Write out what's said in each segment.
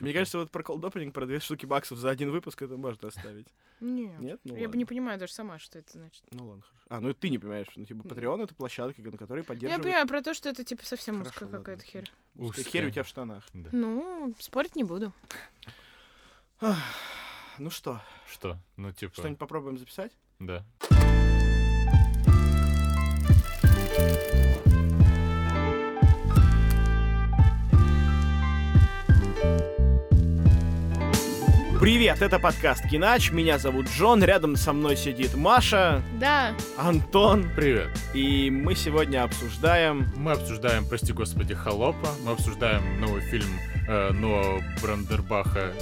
Мне кажется, вот про колдопинг, про две штуки баксов за один выпуск это можно оставить. Нет. Нет? Ну я бы ладно. не понимаю даже сама, что это значит. Ну ладно, хорошо. А, ну ты не понимаешь, ну типа Patreon это площадка, на которой Я поддерживают... понимаю про то, что это типа совсем Хорошо, узкая какая-то херь. Узкая херь у тебя в штанах. Да. Ну, спорить не буду. Ну что, Что? Ну, типа, что-нибудь попробуем записать? да. Привет, это подкаст Кинач, меня зовут Джон, рядом со мной сидит Маша, Да, Антон, Привет. и мы сегодня обсуждаем... Мы обсуждаем, прости господи, Холопа. Мы обсуждаем новый фильм э, Ноа Брандербаха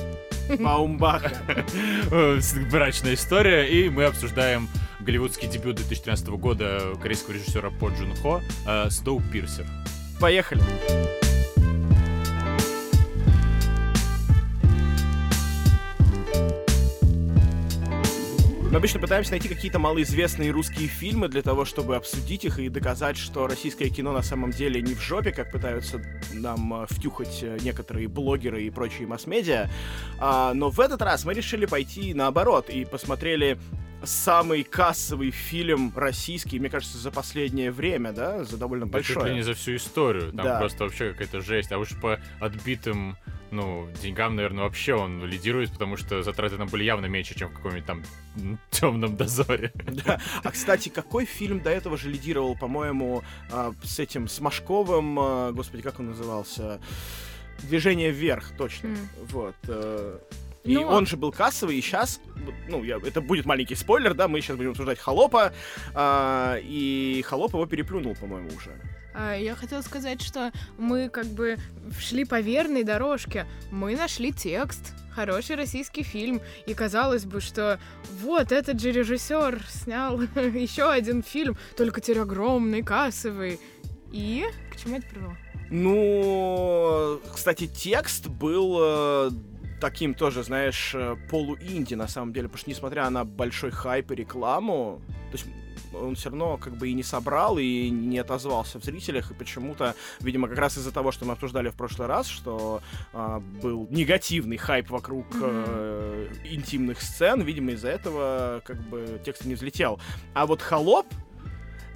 Баумбаха. с- «Брачная история». И мы обсуждаем голливудский дебют 2013 года корейского режиссера По Джун Хо э, «Сноупирсер». Поехали. Мы обычно пытаемся найти какие-то малоизвестные русские фильмы для того, чтобы обсудить их и доказать, что российское кино на самом деле не в жопе, как пытаются нам э, втюхать э, некоторые блогеры и прочие масс-медиа. А, но в этот раз мы решили пойти наоборот и посмотрели самый кассовый фильм российский, мне кажется, за последнее время, да, за довольно Да чуть ли большое. не за всю историю. Там Да. просто вообще какая-то жесть. А уж по отбитым, ну, деньгам, наверное, вообще он лидирует, потому что затраты там были явно меньше, чем в каком-нибудь там темном дозоре. Да. А, кстати, какой фильм до этого же лидировал, по-моему, а, с этим, с Машковым, а, господи, как он назывался? Движение вверх, точно. М. Вот. Э, И Ну, он же был кассовый, и сейчас, ну, я, это будет маленький спойлер, да, мы сейчас будем обсуждать Холопа, а, и Холоп его переплюнул, по-моему, уже. а, я хотела сказать, что мы как бы шли по верной дорожке. Мы нашли текст, хороший российский фильм, и казалось бы, что вот этот же режиссер снял еще один фильм, только теперь огромный, кассовый. И к чему это привело? Ну, кстати, текст был э, таким тоже, знаешь, э, полуинди на самом деле, потому что несмотря на большой хайп и рекламу, то есть он все равно как бы и не собрал, и не отозвался в зрителях, и почему-то, видимо, как раз из-за того, что мы обсуждали в прошлый раз, что а, был негативный хайп вокруг э, интимных сцен, видимо, из-за этого как бы текст не взлетел. А вот «Холоп»,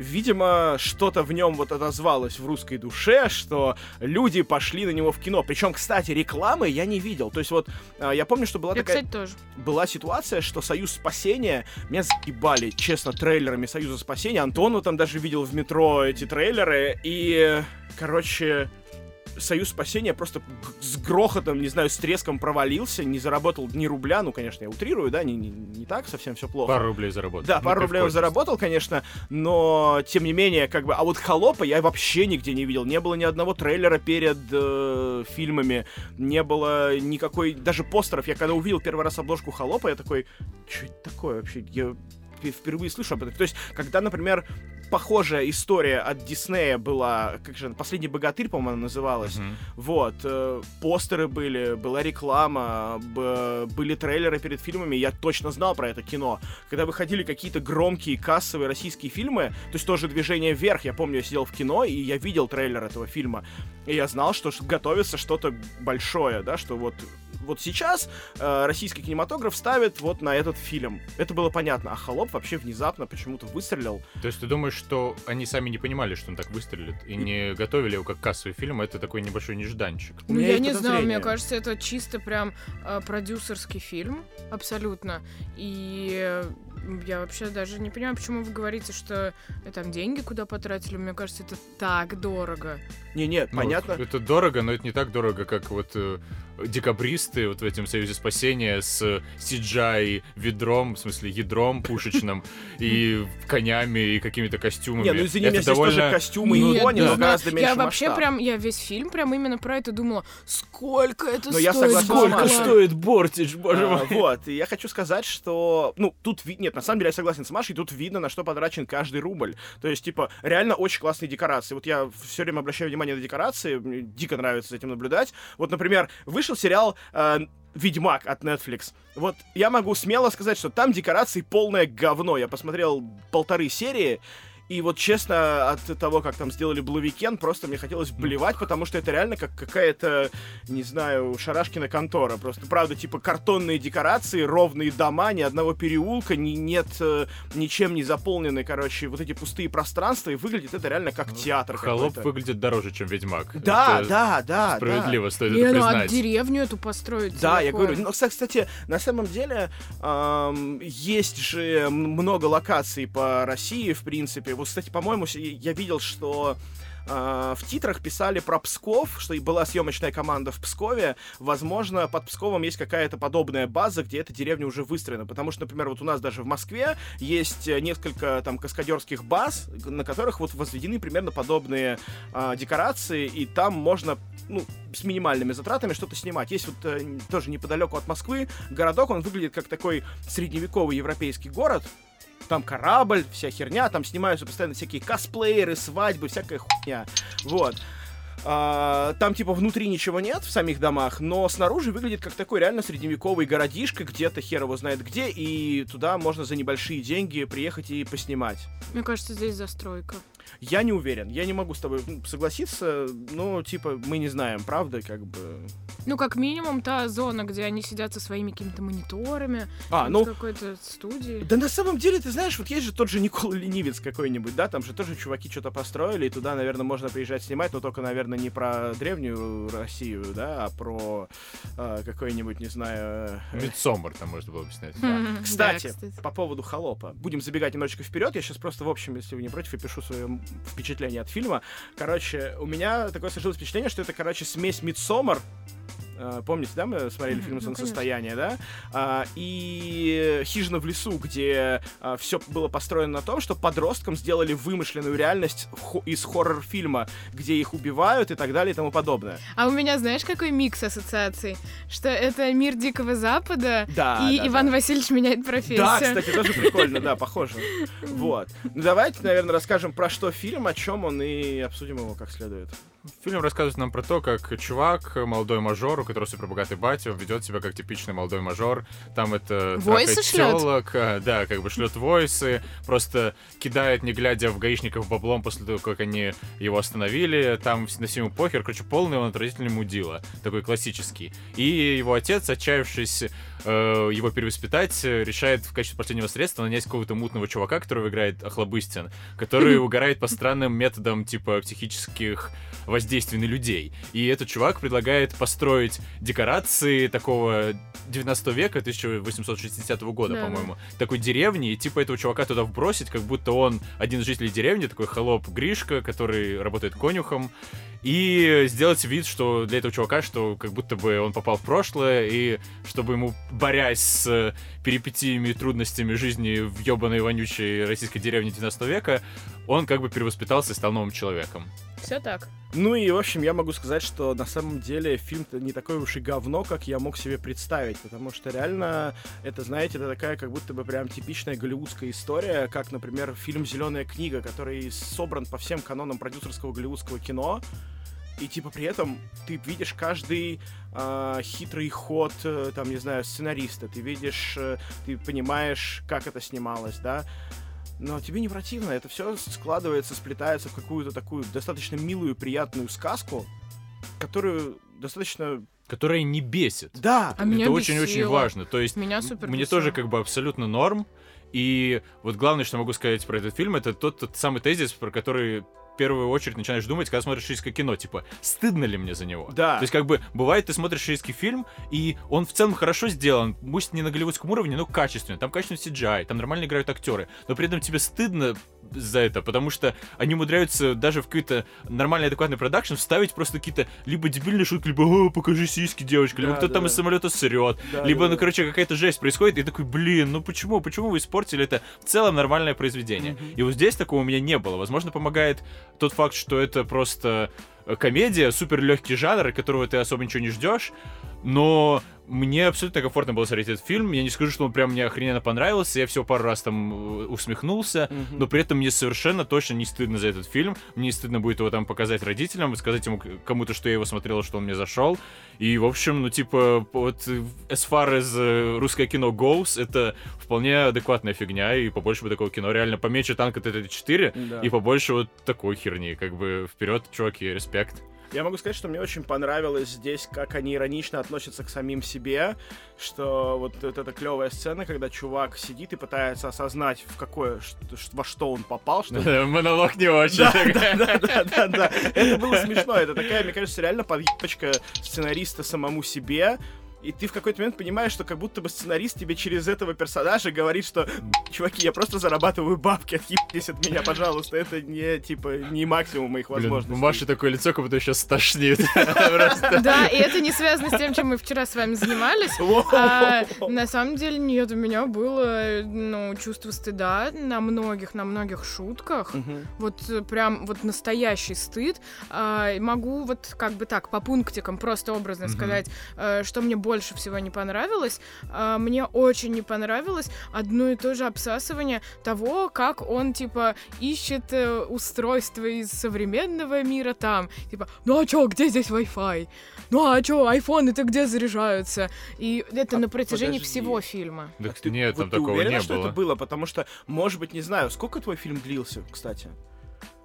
видимо, что-то в нем вот отозвалось в русской душе, что люди пошли на него в кино. Причем, кстати, рекламы я не видел. То есть вот а, я помню, что была Я, такая кстати, тоже. была ситуация, что Союз Спасения меня заебали, честно, трейлерами Союза Спасения. Антону там даже видел в метро эти трейлеры. И, короче, Союз Спасения просто с грохотом, не знаю, с треском провалился, не заработал ни рубля. Ну, конечно, я утрирую, да, не, не, не так совсем все плохо. Пару рублей заработал. Да, Ну, пару рублей заработал, конечно, но тем не менее, как бы. А вот холопа я вообще нигде не видел. Не было ни одного трейлера перед э, фильмами, не было никакой. Даже постеров. Я когда увидел первый раз обложку холопа, я такой, что это такое вообще? Я впервые слышу об этом. То есть, когда, например, похожая история от Диснея была, как же, последний богатырь, по-моему, она называлась. Мгм. Вот, э, постеры были, была реклама, б- были трейлеры перед фильмами, я точно знал про это кино. Когда выходили какие-то громкие кассовые российские фильмы, то есть тоже «Движение вверх», я помню, я сидел в кино, и я видел трейлер этого фильма, и я знал, что готовится что-то большое, да, что вот вот сейчас э, российский кинематограф ставит вот на этот фильм. Это было понятно. А «Холоп» вообще внезапно почему-то выстрелил. То есть ты думаешь, что они сами не понимали, что он так выстрелит, и не готовили его как кассовый фильм, а это такой небольшой нежданчик? Ну, я не знаю, мне кажется, это чисто прям э, продюсерский фильм, абсолютно. И я вообще даже не понимаю, почему вы говорите, что э, там деньги куда потратили. Мне кажется, это так дорого. Не, нет, Ну, понятно. Это дорого, но это не так дорого, как вот э, декабристы вот в этом Союзе Спасения с CGI ведром, в смысле ядром пушечным, и конями, и какими-то костюмами. Не, ну извини, меня Это здесь тоже довольно- костюмы ну, и кони, да. но гораздо меньше я вообще масштаб. прям, я весь фильм прям именно про это думала. Сколько это Но я стоит? согласен с Сколько стоит? Бортич, А, Вот, и я хочу сказать, что, ну, тут, ви- нет, на самом деле я согласен с Машей, тут видно, на что потрачен каждый рубль. То есть, типа, реально очень классные декорации. Вот я все время обращаю внимание на декорации, мне дико нравится за этим наблюдать. Вот, например, вышел сериал э, Ведьмак от Netflix. Вот я могу смело сказать, что там декорации полное говно. Я посмотрел полторы серии, И вот честно, от того, как там сделали Blue Weekend, просто мне хотелось блевать, потому что это реально как какая-то, не знаю, шарашкина контора. Просто, правда, типа картонные декорации, ровные дома, ни одного переулка, ни, нет э, ничем не заполнены, короче, вот эти пустые пространства, и выглядит это реально как театр Холоп какой-то. выглядит дороже, чем Ведьмак. Да, Это да, да, Справедливо, стоит Не, это ну а признать. деревню эту построить Да, я говорю. Ну, кстати, на самом деле ам, есть же много локаций по России, в принципе. Вот, кстати, по-моему, я видел, что а, в титрах писали про Псков, что и была съемочная команда в Пскове. Возможно, под Псковом есть какая-то подобная база, где эта деревня уже выстроена. Потому что, например, вот у нас даже в Москве есть э, несколько там каскадерских баз, на которых вот возведены примерно подобные а, декорации, и там можно ну, с минимальными затратами что-то снимать. Есть вот э, тоже неподалеку от Москвы городок, он выглядит как такой средневековый европейский город. Там корабль, вся херня, там снимаются постоянно всякие косплееры, свадьбы, всякая хуйня. Вот. А, там типа внутри ничего нет в самих домах, но снаружи выглядит как такой реально средневековый городишко, где-то хер его знает где, и туда можно за небольшие деньги приехать и поснимать. Мне кажется, здесь застройка. Я не уверен, я не могу с тобой согласиться, но типа мы не знаем, правда, как бы. Ну, как минимум, та зона, где они сидят со своими какими-то мониторами, А, ну, какой-то студии. Да на самом деле, ты знаешь, вот есть же тот же Никола Ленивец какой-нибудь, да, там же тоже чуваки что-то построили, и туда, наверное, можно приезжать снимать, но только, наверное, не про древнюю Россию, да, а про э, какой-нибудь, не знаю... э, Мидсомер там можно было бы снять. Да, Кстати, кстати. по поводу холопа. Будем забегать немножечко вперед. Я сейчас просто, в общем, если вы не против, опишу свое м, впечатление от фильма. Короче, у меня такое сложилось впечатление, что это, короче, смесь Мидсомер. Э, Помните, да, мы смотрели фильм ну, «Солнцестояние», да? А, и «Хижина в лесу», где все было построено на том, что подросткам сделали вымышленную реальность из хоррор-фильма, где их убивают и так далее и тому подобное. А у меня, знаешь, какой микс ассоциаций? Что это мир Дикого Запада, Да, и да, Иван да. Васильевич меняет профессию. Да, кстати, тоже прикольно, да, похоже. Вот. Ну давайте, наверное, расскажем про что фильм, о чем он, и обсудим его как следует. Фильм рассказывает нам про то, как чувак, молодой мажор, у которого супербогатый батя, ведет себя как типичный молодой мажор. Там это Войсы тёлок, а, да, как бы шлет войсы, просто кидает, не глядя в гаишников баблом после того, как они его остановили. Там на всему похер, короче, полный он отразительный мудила, такой классический. И его отец, отчаявшись э, его перевоспитать, э, решает в качестве последнего средства нанять какого-то мутного чувака, которого играет Охлобыстин, который угорает по странным методам, типа, психических воздействий на людей. И этот чувак предлагает построить декорации такого 19 века, 1860 года, Да-да. по-моему, такой деревни, и типа этого чувака туда вбросить, как будто он один из жителей деревни, такой холоп Гришка, который работает конюхом, и сделать вид, что для этого чувака, что как будто бы он попал в прошлое, и чтобы ему, борясь с перипетиями и трудностями жизни в ебаной вонючей российской деревне 19 века, он как бы перевоспитался и стал новым человеком. Все так. Ну и, в общем, я могу сказать, что на самом деле фильм-то не такое уж и говно, как я мог себе представить, потому что реально это, знаете, это такая как будто бы прям типичная голливудская история, как, например, фильм «Зеленая книга», который собран по всем канонам продюсерского голливудского кино, и типа при этом ты видишь каждый а, хитрый ход, э, там, не знаю, сценариста, ты видишь, э, ты понимаешь, как это снималось, да, но тебе не противно, это все складывается, сплетается в какую-то такую достаточно милую, приятную сказку, которую достаточно... Которая не бесит. Да! А это очень-очень важно. То есть Меня супер мне бесило. тоже как бы абсолютно норм. И вот главное, что могу сказать про этот фильм, это тот, тот самый тезис, про который первую очередь начинаешь думать, когда смотришь российское кино, типа, стыдно ли мне за него? Да. То есть, как бы, бывает, ты смотришь российский фильм, и он в целом хорошо сделан, пусть не на голливудском уровне, но качественно. Там качественный CGI, там нормально играют актеры, но при этом тебе стыдно за это, потому что они умудряются даже в какой-то нормальный, адекватный продакшн вставить просто какие-то либо дебильные шутки, либо «О, покажи сиськи, девочка», либо Да, кто-то да, там да. из самолета срет, либо, ну, короче, какая-то жесть происходит, и такой, блин, ну почему, почему вы испортили это в целом нормальное произведение? Мгм. И вот здесь такого у меня не было. Возможно, помогает тот факт, что это просто э, комедия, супер легкий жанр, от которого ты особо ничего не ждешь, но мне абсолютно комфортно было смотреть этот фильм. Я не скажу, что он прям мне охрененно понравился. Я всего пару раз там э, усмехнулся. Мгм. Но при этом мне совершенно точно не стыдно за этот фильм. Мне не стыдно будет его там показать родителям, сказать ему кому-то, что я его смотрел, что он мне зашел. И, в общем, ну, типа, вот as far as э, русское кино goes, это вполне адекватная фигня, и побольше бы такого кино. Реально, поменьше танка Т-34, Да. и побольше вот такой херни. Как бы вперед, чуваки, респект. Я могу сказать, что мне очень понравилось здесь, как они иронично относятся к самим себе, что вот, вот эта клевая сцена, когда чувак сидит и пытается осознать, в какое, во что он попал, что Монолог не очень. Да, да, да, да. Это было смешно. Это такая, мне кажется, реально подъебочка сценариста самому себе. И ты в какой-то момент понимаешь, что как будто бы сценарист тебе через этого персонажа говорит, что чуваки, я просто зарабатываю бабки, отъебитесь от меня, пожалуйста. Это не, типа, не максимум моих Блин, у возможностей. Маши такое лицо, как будто сейчас стошнит. Да, и это не связано с тем, чем мы вчера с вами занимались. А, на самом деле нет, у меня было ну, чувство стыда на многих, на многих шутках. Вот э, прям вот настоящий стыд. А, могу вот как бы так по пунктикам просто образно сказать, э, что мне больше всего не понравилось. А, мне очень не понравилось одно и то же обсасывание того, как он типа ищет э, устройство из современного мира там. Типа, ну а чё, где здесь Wi-Fi? Ну а чё, айфоны-то где заряжаются? И это А, на протяжении подожди. всего фильма. Так Ты- нет, вот там ты такого уверена, не что было. это было? Потому что, может быть, не знаю, сколько твой фильм длился, кстати?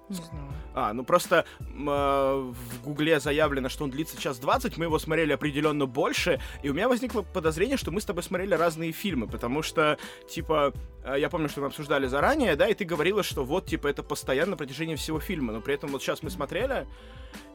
Не знаю. А, ну просто э, в Гугле заявлено, что он длится час 20, мы его смотрели определенно больше, и у меня возникло подозрение, что мы с тобой смотрели разные фильмы, потому что, типа, э, я помню, что мы обсуждали заранее, да, и ты говорила, что вот, типа, это постоянно на протяжении всего фильма, но при этом вот сейчас мы смотрели,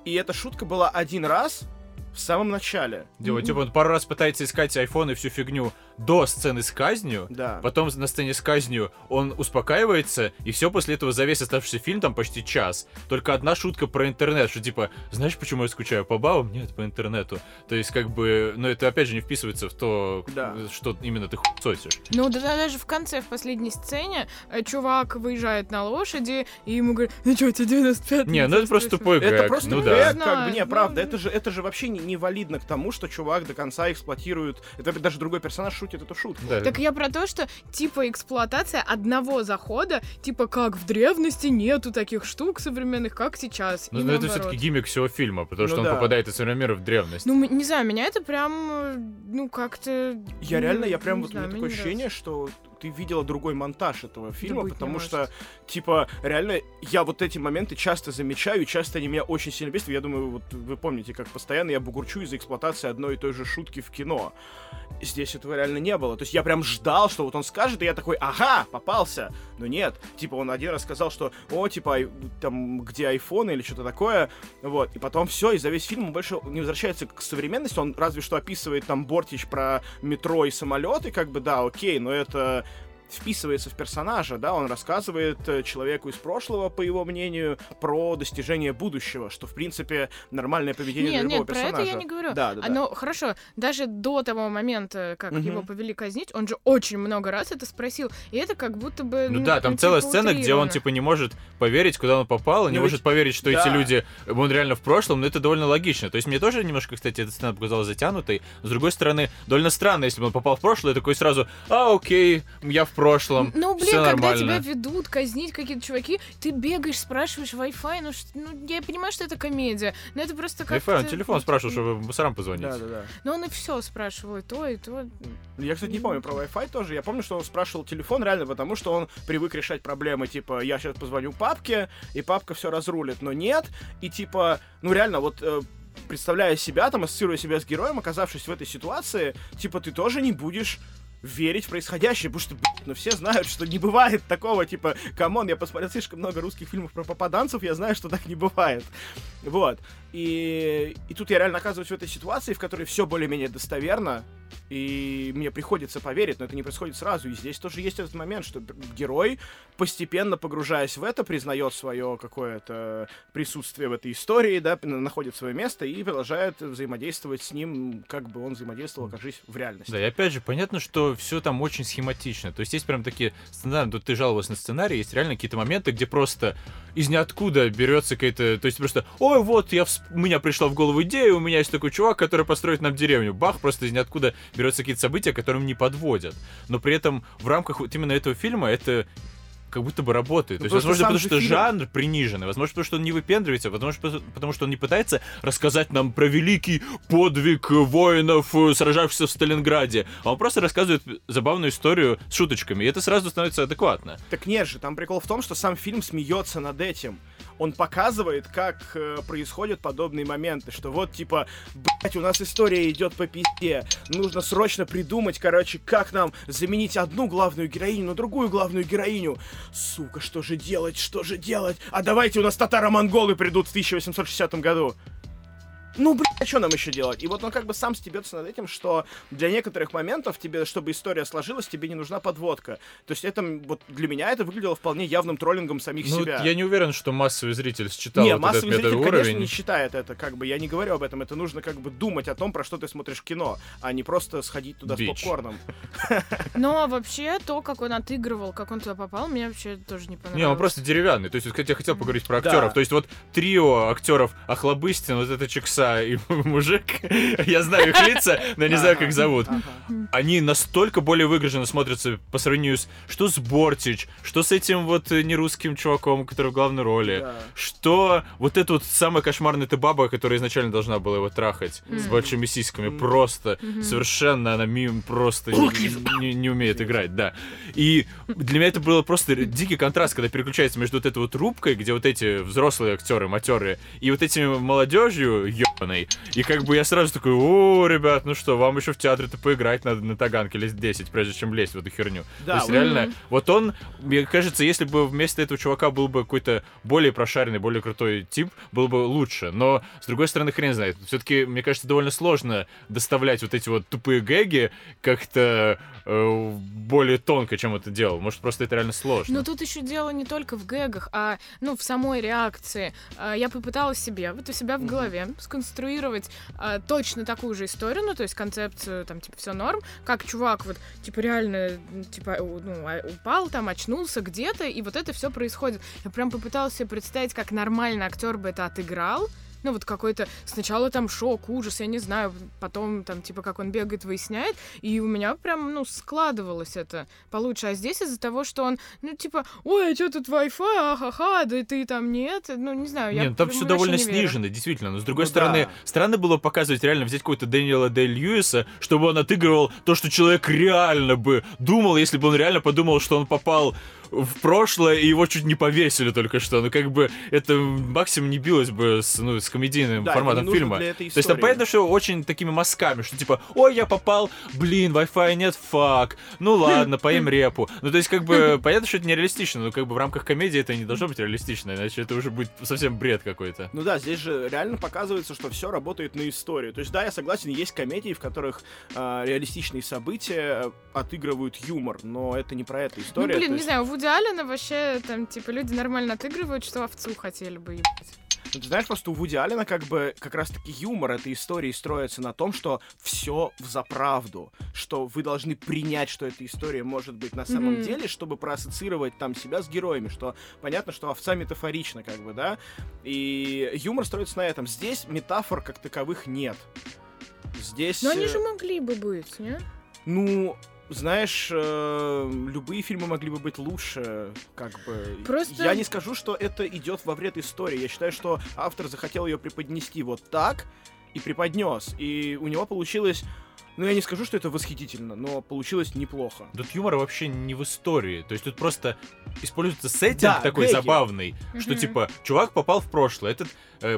и эта шутка была один раз в самом начале. Дело, типа, он пару раз пытается искать iPhone и всю фигню до сцены с казнью, Да. Потом на сцене с казнью он успокаивается, и все после этого за весь оставшийся фильм, там почти час. Только одна шутка про интернет, что типа, знаешь, почему я скучаю по бабам? Нет, по интернету. То есть, как бы, ну это опять же не вписывается в то, Да. что именно ты хуйсосишь. Ну, да, да, даже в конце, в последней сцене, э, чувак выезжает на лошади, и ему говорят, ну что, тебе 95 Не, ну это просто тупой Это просто ну да. как бы, не, правда, ну. это же, это же вообще не, не валидно к тому, что чувак до конца эксплуатирует, это даже другой персонаж шутит эту шутку. Да. Так я про то, что типа эксплуатация одного захода, типа как в древности нету таких штук современных, как сейчас. Ну, но это наоборот. все-таки гиммик всего фильма, потому что Ну он да. попадает из современного мира в древность. Ну, не знаю, меня это прям, э, ну, как-то... Я ну, реально, я прям вот у знаю, меня мне такое ощущение, что ты видела другой монтаж этого фильма, потому может. что, типа, реально, я вот эти моменты часто замечаю, и часто они меня очень сильно бесят. Я думаю, вот вы помните, как постоянно я бугурчу из-за эксплуатации одной и той же шутки в кино. Здесь этого реально не было. То есть я прям ждал, что вот он скажет, и я такой, ага, попался. Но нет, типа он один раз сказал, что, о, типа, там, где айфон или что-то такое, вот. И потом все, и за весь фильм он больше не возвращается к современности, он разве что описывает там Бортич про метро и самолеты, как бы, да, окей, но это вписывается в персонажа, да, он рассказывает э, человеку из прошлого, по его мнению, про достижение будущего, что, в принципе, нормальное поведение Нет, для любого нет, про персонажа. это я не говорю. Да, да, да. А, ну, хорошо, даже до того момента, как Мгм. его повели казнить, он же очень много раз это спросил. И это как будто бы... Ну да, там типа, целая сцена, где он утрировано. типа не может поверить, куда он попал, и не Ну может ведь- поверить, что эти да. люди, он реально в прошлом, но это довольно логично. То есть мне тоже немножко, кстати, эта сцена показалась затянутой. С другой стороны, довольно странно, если бы он попал в прошлое, и такой сразу, а, окей, я в прошлом, Ну, блин, когда нормально. тебя ведут казнить какие-то чуваки, ты бегаешь, спрашиваешь Wi-Fi, ну, ш- ну, я понимаю, что это комедия, но это просто как Wi-Fi, он телефон спрашивал, чтобы мусорам позвонить. Да, да, да. Ну, он и все спрашивал, и то, и то. Я, кстати, не помню про Wi-Fi тоже. Я помню, что он спрашивал телефон реально, потому что он привык решать проблемы, типа, я сейчас позвоню папке, и папка все разрулит. Но нет, и типа, ну реально, вот э, представляя себя, там, ассоциируя себя с героем, оказавшись в этой ситуации, типа, ты тоже не будешь верить в происходящее, потому что, блядь, ну все знают, что не бывает такого, типа, come on, я посмотрел слишком много русских фильмов про попаданцев, я знаю, что так не бывает. Вот. И, и тут я реально оказываюсь в этой ситуации, в которой все более-менее достоверно, И мне приходится поверить, но это не происходит сразу. И здесь тоже есть этот момент, что герой, постепенно погружаясь в это, признает свое какое-то присутствие в этой истории, да, находит свое место и продолжает взаимодействовать с ним, как бы он взаимодействовал, окажись в реальности. Да, и опять же, понятно, что все там очень схематично. То есть есть прям такие сценарии, тут ты жаловалась на сценарий, есть реально какие-то моменты, где просто из ниоткуда берется какая-то... То есть просто, ой, вот, я всп... у меня пришла в голову идея, у меня есть такой чувак, который построит нам деревню. Бах, просто из ниоткуда берется какие-то события, которым не подводят. Но при этом в рамках вот именно этого фильма это как будто бы работает. Ну, То есть, возможно, потому что фильм... жанр приниженный, возможно, потому что он не выпендривается, возможно, потому что он не пытается рассказать нам про великий подвиг воинов, э, сражавшихся в Сталинграде, а он просто рассказывает забавную историю с шуточками, и это сразу становится адекватно. Так нет же, там прикол в том, что сам фильм смеется над этим он показывает, как э, происходят подобные моменты, что вот, типа, блять, у нас история идет по пизде, нужно срочно придумать, короче, как нам заменить одну главную героиню на другую главную героиню. Сука, что же делать, что же делать? А давайте у нас татаро-монголы придут в 1860 году ну, блядь, а что нам еще делать? И вот он как бы сам стебется над этим, что для некоторых моментов тебе, чтобы история сложилась, тебе не нужна подводка. То есть это, вот для меня это выглядело вполне явным троллингом самих ну, себя. Я не уверен, что массовый зритель считал не, вот массовый этот зритель, конечно, не считает это, как бы, я не говорю об этом, это нужно как бы думать о том, про что ты смотришь кино, а не просто сходить туда Бич. с попкорном. Но вообще то, как он отыгрывал, как он туда попал, мне вообще тоже не понравилось. Не, он просто деревянный. То есть, я хотел поговорить про актеров. То есть, вот трио актеров Охлобыстин, вот это Чекса и мужик, я знаю их лица, но не знаю, как зовут. Они настолько более выигрышно смотрятся по сравнению с... Что с Бортич, что с этим вот нерусским чуваком, который в главной роли, что вот эта вот самая кошмарная эта баба, которая изначально должна была его трахать с большими сиськами, просто совершенно она мимо просто не умеет играть, да. И для меня это было просто дикий контраст, когда переключается между вот этой вот рубкой, где вот эти взрослые актеры, матерые, и вот этими молодежью ебаной, и как бы я сразу такой, о, ребят, ну что, вам еще в театре-то поиграть надо на таганке лет 10, прежде чем лезть в эту херню. Да, То есть реально, mm-hmm. вот он, мне кажется, если бы вместо этого чувака был бы какой-то более прошаренный, более крутой тип, был бы лучше. Но, с другой стороны, хрен знает. Все-таки, мне кажется, довольно сложно доставлять вот эти вот тупые гэги как-то э, более тонко, чем это делал. Может, просто это реально сложно. Но тут еще дело не только в гэгах, а, ну, в самой реакции. А, я попыталась себе, вот у себя в голове сконструировать а, точно такую же историю, ну, то есть концепцию, там, типа, все норм, как чувак вот, типа, реально, типа, ну, а, упал там, очнулся где-то, и вот это все происходит. Я прям попыталась себе представить, как нормально актер бы это отыграл, ну, вот какой-то сначала там шок, ужас, я не знаю, потом там, типа, как он бегает, выясняет, и у меня прям, ну, складывалось это получше. А здесь из-за того, что он, ну, типа, ой, а что тут Wi-Fi, ахаха, да ты там нет, ну, не знаю, я Нет, там все довольно снижено, действительно, но с другой ну, стороны, да. странно было показывать, реально взять какой-то Дэниела Дэй Льюиса, чтобы он отыгрывал то, что человек реально бы думал, если бы он реально подумал, что он попал в прошлое, и его чуть не повесили только что. Ну, как бы, это максимум не билось бы с, ну, с комедийным да, форматом фильма. То есть там понятно, что очень такими мазками, что типа, ой, я попал, блин, Wi-Fi нет, фак, ну ладно, поем репу. Ну, то есть, как бы, понятно, что это нереалистично, но как бы в рамках комедии это не должно быть реалистично, иначе это уже будет совсем бред какой-то. Ну да, здесь же реально показывается, что все работает на историю. То есть, да, я согласен, есть комедии, в которых э, реалистичные события отыгрывают юмор, но это не про эту историю. Ну, блин, не есть... знаю, Вуди Аллена вообще, там, типа, люди нормально отыгрывают, что овцу хотели бы ебать. Ну, ты знаешь, просто у Вуди Аллена как бы как раз-таки юмор этой истории строится на том, что все в заправду, что вы должны принять, что эта история может быть на самом mm-hmm. деле, чтобы проассоциировать там себя с героями, что понятно, что овца метафорична, как бы, да, и юмор строится на этом. Здесь метафор как таковых нет. Здесь... Но они же могли бы быть, не? Ну, знаешь, э, любые фильмы могли бы быть лучше, как бы. Просто... Я не скажу, что это идет во вред истории. Я считаю, что автор захотел ее преподнести вот так и преподнес. И у него получилось ну, я не скажу, что это восхитительно, но получилось неплохо. Тут юмор вообще не в истории. То есть тут просто используется сеттинг да, такой гэги. забавный, что типа чувак попал в прошлое. Этот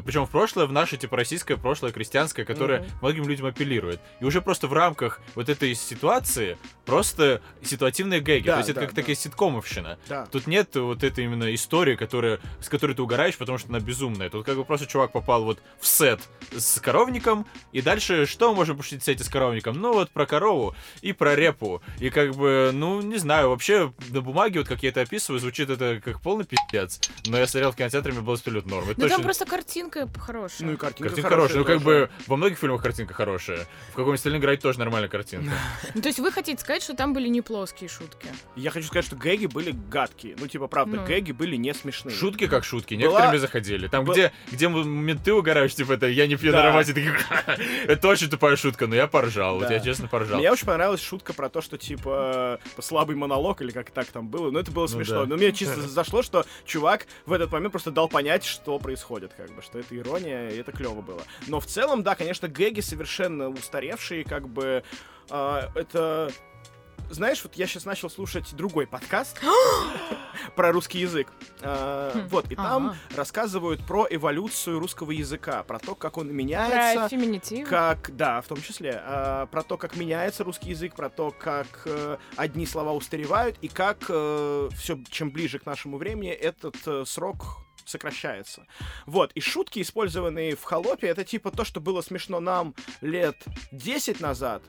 причем в прошлое, в наше, типа, российское прошлое, крестьянское, которое mm-hmm. многим людям апеллирует. И уже просто в рамках вот этой ситуации просто ситуативные гэги. Да, То есть да, это как да. такая ситкомовщина. Да. Тут нет вот этой именно истории, которая, с которой ты угораешь, потому что она безумная. Тут как бы просто чувак попал вот в сет с коровником, и дальше что мы можем пошутить в сете с коровником? Ну вот про корову и про репу. И как бы, ну, не знаю, вообще на бумаге, вот как я это описываю, звучит это как полный пиздец. Но я смотрел в кинотеатре, мне было абсолютно норм. Это Ну там точно- просто картинка хорошая. Ну и картинка, Картинка хорошая, ну как бы во многих фильмах картинка хорошая. В каком-нибудь Сталинграде тоже нормальная картинка. Ну, то есть вы хотите сказать, что там были не плоские шутки? Я хочу сказать, что гэги были гадкие. Ну, типа, правда, Ну. гэги были не смешные. Шутки как шутки, Была- некоторыми заходили. Там, где, где менты угорают, типа, это я не пью на Да. работе, это очень тупая шутка, но я поржал, вот я честно поржал. Мне очень понравилась шутка про то, что, типа, э, слабый монолог, или как так там было. Ну, это было Ну смешно. Но мне чисто зашло, что чувак в этот момент просто дал понять, что происходит, как бы, что это ирония, и это клево было. Но в целом, да, конечно, гэги совершенно устаревшие, как бы, а, это... Знаешь, вот я сейчас начал слушать другой подкаст про русский язык. Хм. Вот, и там Ага. рассказывают про эволюцию русского языка, про то, как он Про меняется, феминитив. как, да, в том числе, а, про то, как меняется русский язык, про то, как э, одни слова устаревают, и как все, чем ближе к нашему времени, этот э, срок сокращается. Вот, и шутки, использованные в холопе, это типа то, что было смешно нам лет 10 назад,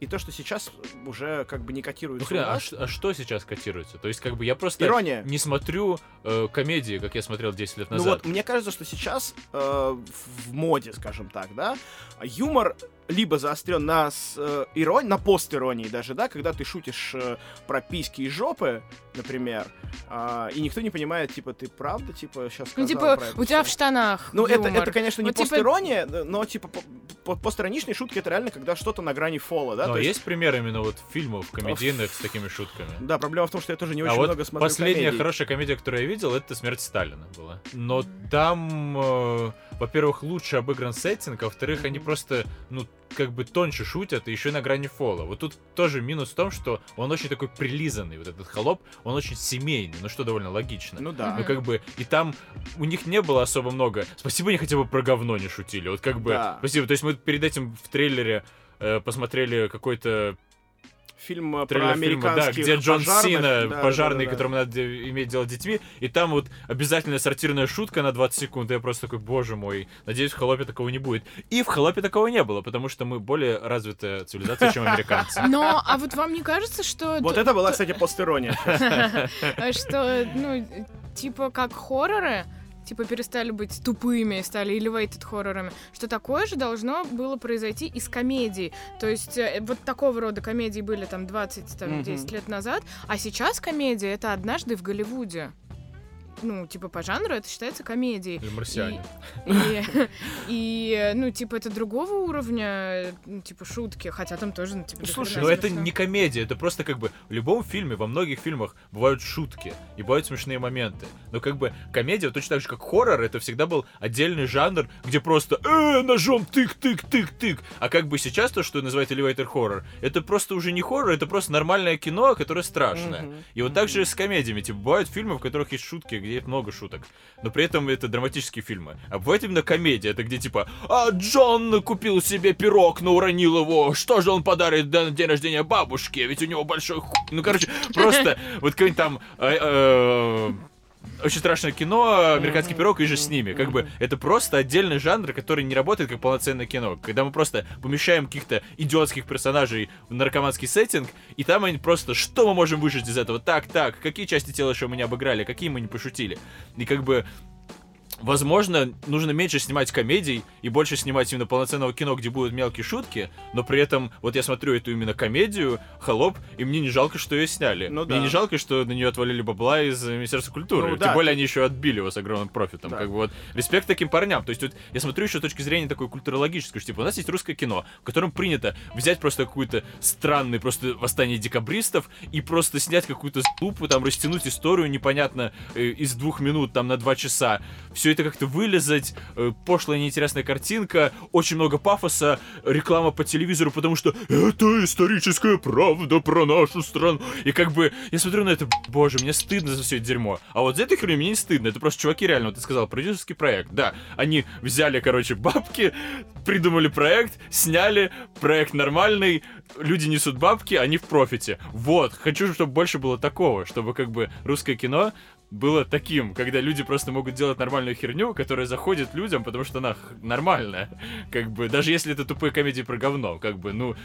и то, что сейчас уже как бы не Ну, котируется хрен, у а, а что сейчас котируется? То есть, как бы, я просто Ирония. не смотрю э, комедии, как я смотрел 10 лет Ну назад. вот, мне кажется, что сейчас э, в моде, скажем так, да, юмор либо заострен на с, э, ирон- на постиронии даже, да, когда ты шутишь э, про письки и жопы, например, а, и никто не понимает, типа, ты правда, типа, сейчас Ну, типа, про это у тебя в всё? штанах Ну, это, юмор. это, конечно, не Вот, типа- постирония, но, типа, по- по- постироничные шутки, это реально, когда что-то на грани фола, да? Но есть- есть пример именно вот фильмов комедийных с такими шутками? Да, проблема в том, что я тоже не очень а вот много смотрю последняя комедий. хорошая комедия, которую я видел, это «Смерть Сталина» была. Но там, э, во-первых, лучше обыгран сеттинг, а во-вторых, они просто, ну, как бы тоньше шутят, и еще на грани фола. Вот тут тоже минус в том, что он очень такой прилизанный, вот этот холоп, он очень семейный, ну что довольно логично. Ну да. Ну, как бы, и там у них не было особо много. Спасибо, они хотя бы про говно не шутили. Вот как бы, Да. спасибо. То есть мы перед этим в трейлере э, посмотрели какой-то Фильм э, про трейлер фильма, да, американских где Джон пожарных. Сина, Да, пожарный, да, да, да. которому надо иметь дело с детьми, и там вот обязательная сортирная шутка на 20 секунд, и я просто такой, боже мой, надеюсь, в «Холопе» такого не будет. И в «Холопе» такого не было, потому что мы более развитая цивилизация, чем американцы. Но, а вот вам не кажется, что... Вот это была, кстати, постирония. Что, ну, типа как хорроры, типа перестали быть тупыми, стали elevated хоррорами, что такое же должно было произойти и с комедией. То есть э, вот такого рода комедии были там 20, там. 10 лет назад, а сейчас комедия — это «Однажды в Голливуде». Ну, типа, по жанру это считается комедией. Или марсиане. И, и, ну, типа, это другого уровня, ну, типа, шутки, хотя там тоже, ну, типа, Ну, слушай, Но это смешно. не комедия, это просто как бы в любом фильме, во многих фильмах бывают шутки и бывают смешные моменты. Но как бы комедия, точно так же как хоррор, это всегда был отдельный жанр, где просто э, ножом тык-тык-тык-тык. А как бы сейчас то, что называют elevator хоррор, это просто уже не хоррор, это просто нормальное кино, которое страшное. Мгм. И вот так же с комедиями. Типа, бывают фильмы, в которых есть шутки, где есть много шуток. Но при этом это драматические фильмы. А бывает именно комедия. Это где типа, а Джон купил себе пирог, но уронил его. Что же он подарит на день рождения бабушке? Ведь у него большой хуй. Ну, короче, просто вот какой-нибудь там... э, э, очень страшное кино, американский пирог и же с ними. Как бы это просто отдельный жанр, который не работает как полноценное кино. Когда мы просто помещаем каких-то идиотских персонажей в наркоманский сеттинг, и там они просто, что мы можем выжить из этого? Так, так, какие части тела еще мы не обыграли, какие мы не пошутили. И как бы Возможно, нужно меньше снимать комедий и больше снимать именно полноценного кино, где будут мелкие шутки, но при этом, вот я смотрю эту именно комедию, холоп, и мне не жалко, что ее сняли. Ну мне да. не жалко, что на нее отвалили бабла из э, Министерства культуры. Ну Тем да, более ты- они еще отбили его с огромным профитом. Да. Как бы вот респект таким парням. То есть вот я смотрю еще с точки зрения такой культурологической, что типа у нас есть русское кино, в котором принято взять просто какую-то странный просто восстание декабристов и просто снять какую-то ступу, там растянуть историю непонятно э, из двух минут там на два часа. Все это как-то вылезать, э, пошлая неинтересная картинка, очень много пафоса, реклама по телевизору, потому что это историческая правда про нашу страну. И как бы я смотрю на это, боже, мне стыдно за все это дерьмо. А вот за эту херню мне не стыдно. Это просто чуваки реально, вот ты сказал, продюсерский проект. Да, они взяли, короче, бабки, придумали проект, сняли, проект нормальный, люди несут бабки, они в профите. Вот, хочу, чтобы больше было такого, чтобы как бы русское кино было таким, когда люди просто могут делать нормальную херню, которая заходит людям, потому что она нормальная. Как бы, даже если это тупые комедии про говно, как бы, ну,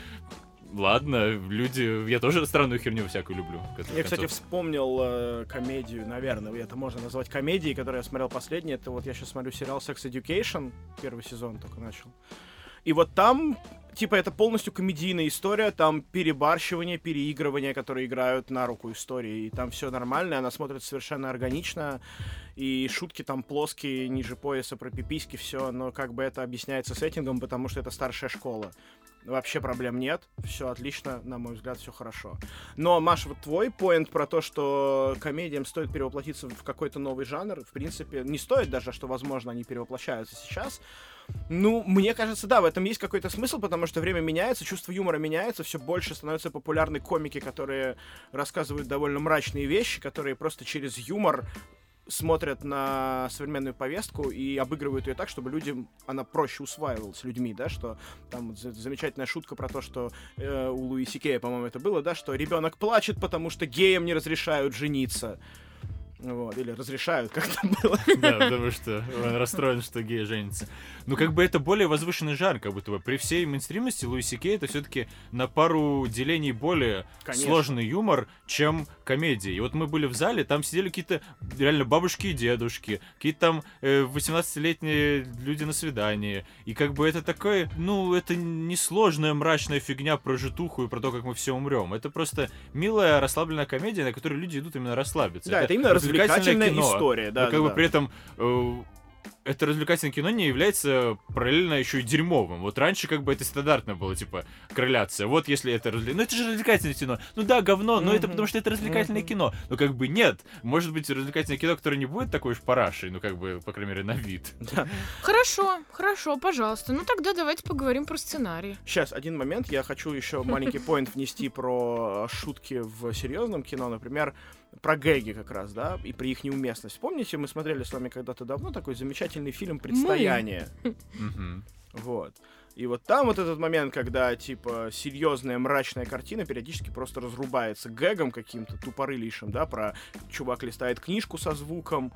ладно, люди, я тоже странную херню всякую люблю. Я, кстати, вспомнил э, комедию, наверное, это можно назвать комедией, которую я смотрел последний. Это вот я сейчас смотрю сериал Sex Education, первый сезон только начал. И вот там, типа, это полностью комедийная история, там перебарщивание, переигрывание, которые играют на руку истории, и там все нормально, она смотрится совершенно органично, и шутки там плоские, ниже пояса, про пиписьки, все, но как бы это объясняется сеттингом, потому что это старшая школа. Вообще проблем нет, все отлично, на мой взгляд, все хорошо. Но, Маш, вот твой поинт про то, что комедиям стоит перевоплотиться в какой-то новый жанр, в принципе, не стоит даже, что, возможно, они перевоплощаются сейчас, ну, мне кажется, да, в этом есть какой-то смысл, потому что время меняется, чувство юмора меняется, все больше становятся популярны комики, которые рассказывают довольно мрачные вещи, которые просто через юмор смотрят на современную повестку и обыгрывают ее так, чтобы людям она проще усваивалась людьми, да, что там замечательная шутка про то, что э, у Луиси Кея, по-моему, это было, да, что ребенок плачет, потому что геям не разрешают жениться. Вот, или разрешают, как там было. Да, потому что он расстроен, что гей женится. Ну, как бы это более возвышенный жанр, как будто бы. При всей мейнстримности Луиси Кей это все-таки на пару делений более Конечно. сложный юмор, чем комедия. И вот мы были в зале, там сидели какие-то реально бабушки и дедушки, какие-то там э, 18-летние люди на свидании. И как бы это такое, ну, это не сложная мрачная фигня про житуху и про то, как мы все умрем. Это просто милая расслабленная комедия, на которой люди идут именно расслабиться. Да, это, это именно развлекательная кино. история, да. Но как да, бы при этом э, это развлекательное кино не является параллельно еще и дерьмовым. Вот раньше как бы это стандартно было, типа, корреляция. Вот если это развлекательное... Ну это же развлекательное кино. Ну да, говно, но mm-hmm. это потому что это развлекательное mm-hmm. кино. Но как бы нет. Может быть развлекательное кино, которое не будет такой уж парашей, ну как бы, по крайней мере, на вид. Хорошо, хорошо, пожалуйста. Ну тогда давайте поговорим про сценарий. Сейчас, один момент. Я хочу еще маленький поинт внести про шутки в серьезном кино. Например, про гэги как раз, да, и при их неуместность. Помните, мы смотрели с вами когда-то давно такой замечательный фильм «Предстояние». Вот. И вот там вот этот момент, когда, типа, серьезная мрачная картина периодически просто разрубается гэгом каким-то тупорылейшим, да, про чувак листает книжку со звуком,